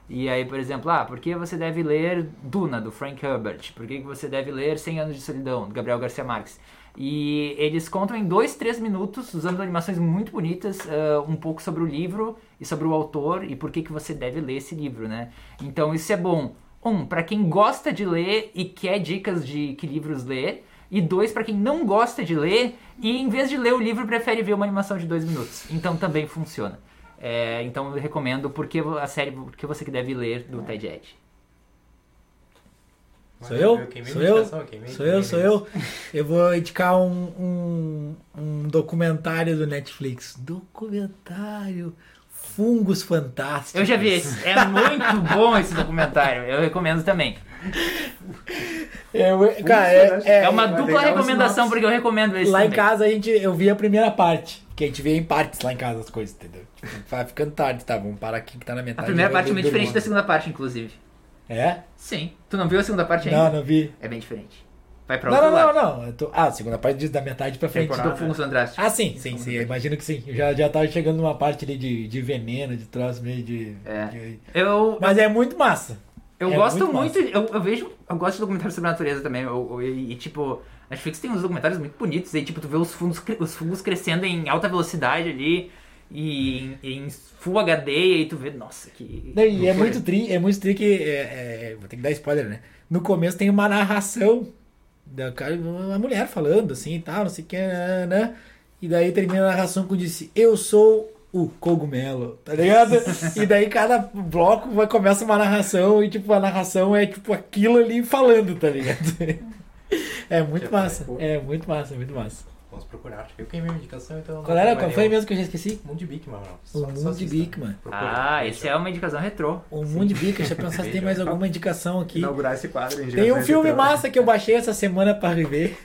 E aí, por exemplo, ah, por que você deve ler Duna, do Frank Herbert? Por que você deve ler 100 Anos de Solidão, do Gabriel Garcia Marques? E eles contam em dois, três minutos, usando animações muito bonitas, ah, um pouco sobre o livro e sobre o autor e por que, que você deve ler esse livro, né? Então isso é bom. Um, para quem gosta de ler e quer dicas de que livros ler. E dois, para quem não gosta de ler e em vez de ler o livro prefere ver uma animação de dois minutos. Então também funciona. É, então eu recomendo porque a série Porque Você Que Deve Ler, do Ted Ed. Sou eu? Sou eu? Sou eu, sou eu. Eu vou indicar um, um, um documentário do Netflix. Documentário Fungos Fantásticos. Eu já vi esse. É muito bom esse documentário. Eu recomendo também. Eu- cara, é, é- É uma dupla recomendação porque eu recomendo esse lá em também. casa a gente, eu vi a primeira parte. Porque a gente vê em partes lá em casa as coisas, entendeu? Tipo, vai ficando tarde, tá? Vamos parar aqui que tá na A metade. primeira vai parte é dormir. diferente da segunda parte, inclusive. É? Sim. Tu não viu a segunda parte ainda? Não, não vi. É bem diferente. Vai pra Não, outro não, lado. não, não. Tô- Ah, a segunda parte diz da metade pra frente. Temporada. Do Fungos Fantástico. Ah, sim, sim, sim. Imagino que sim. Eu já, já tava chegando numa parte ali de, de veneno, de troço meio de. É. de- Eu, Mas é muito massa. Eu É gosto muito muito, eu, eu vejo, eu gosto de documentários sobre a natureza também. Eu, eu- e, tipo, Netflix tem uns documentários muito bonitos. E tipo, tu vê os fungos, os fungos crescendo em alta velocidade ali. E em, em Full HD, e aí tu vê, nossa, que. Não, E é muito tri, é muito tri que. é- é- vou ter que dar spoiler, né? No começo tem uma narração da uma mulher falando assim e tal, não sei o que, né? E daí termina a narração com disse, eu sou o cogumelo, tá ligado? e daí cada bloco vai, começa uma narração e tipo, a narração é tipo aquilo ali falando, tá ligado? É muito massa, é muito massa, é muito massa. Vamos procurar. Eu queimei minha indicação, então. Qual era? Qual foi mesmo que eu já esqueci? Mundo de mano. O Mundo de Bigman. Ah, esse é uma indicação retrô. O Mundo de Bica, deixa eu pensar se tem mais alguma indicação aqui. Inaugurar esse quadro. Tem em um filme Retrô. massa que eu baixei essa semana pra rever.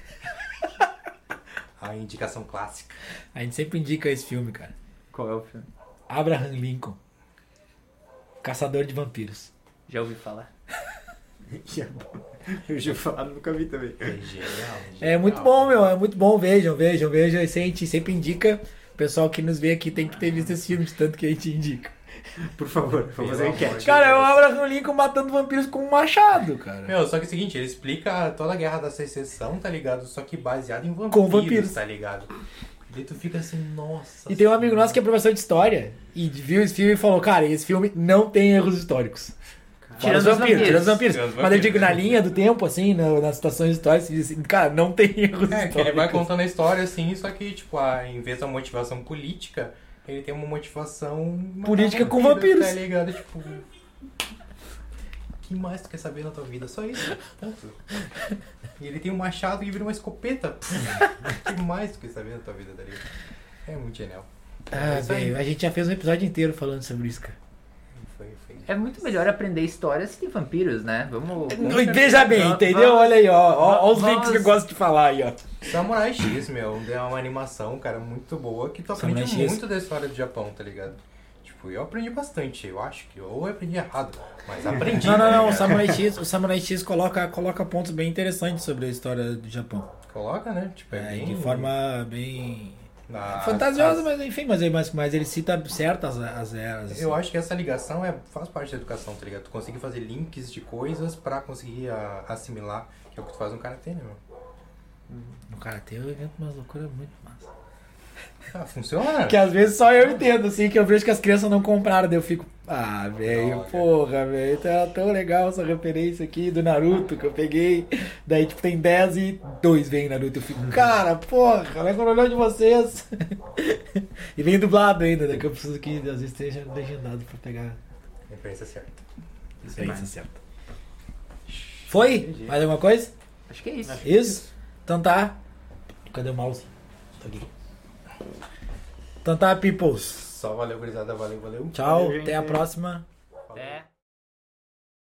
A indicação clássica. A gente sempre indica esse filme, cara. Qual é o filme? Abraham Lincoln. Caçador de vampiros. Já ouvi falar. Eu já falar, nunca vi também. É genial. É genial. muito bom, meu. É muito bom. Vejam, vejam, vejam. Esse a gente sempre indica. O pessoal que nos vê aqui tem que ter visto esse filme, de tanto que a gente indica. Por favor, Pelo fazer enquete. Cara, é o. Abraham Lincoln matando vampiros com um machado, cara. Meu, só que é o seguinte, ele explica toda a guerra da secessão, tá ligado? Só que baseado em vampiros, Com vampiros. tá ligado? E daí tu fica assim, nossa. E tem um amigo nosso que é professor de história e viu esse filme e falou, cara, esse filme não tem erros históricos. Tirando os os vampiros, vampiros. tirando os vampiros. Tirando os Mas eu digo, vampiros. na linha do tempo, assim, na- nas situações históricas, diz assim, cara, não tem erros É, que ele vai contando a história assim, só que, tipo, a, em vez da motivação política, ele tem uma motivação. Política com vampiros. Tá ligado? Tipo. que mais tu quer saber na tua vida? Só isso. Ponto. E ele tem um machado e vira uma escopeta. que mais tu quer saber na tua vida, tá ligado? É muito genial. Ah, É aí. velho, a gente já fez um episódio inteiro falando sobre isso, cara. É muito melhor aprender histórias que vampiros, né? Vamos. Não, Veja bem, Vamos- entendeu? Olha aí, ó. Ó, ó os vamos- links que eu gosto de falar aí, ó. Samurai X, meu, é uma animação, cara, muito boa, que tu aprende Samurai X. muito da história do Japão, tá ligado? Tipo, eu aprendi bastante, eu acho que, ou eu aprendi errado, mas aprendi. Não, não, tá não. O? Samurai X, o Samurai X coloca, coloca pontos bem interessantes sobre a história do Japão. Coloca, né? Tipo, é, É, bem... de forma bem as- fantasiosa, as- mas enfim, mas, mas, mas ele cita certas as eras. assim. Eu acho que essa ligação é, faz parte da educação, tá ligado? Tu conseguir fazer links de coisas pra conseguir a- assimilar, que é o que tu faz no Karatê, né, meu? No karatê eu invento umas loucuras muito. Ah, funciona? Que às vezes só eu entendo, assim, que eu vejo que as crianças não compraram, daí eu fico, ah, velho, porra, velho, tá tão legal essa referência aqui do Naruto que eu peguei. Daí, tipo, tem 10 e 2 vem Naruto. Eu fico, cara, porra, olha o olhão de vocês. e vem dublado ainda, daqui eu preciso que às vezes esteja legendado pra pegar Referência certa. referência certa. Foi? Mais alguma coisa? Acho que é isso. Isso? Então tá. Cadê o mouse? Tá aqui. Então tá, peoples. Só valeu, gurizada. Valeu, valeu. Tchau, valeu, até a próxima. Até.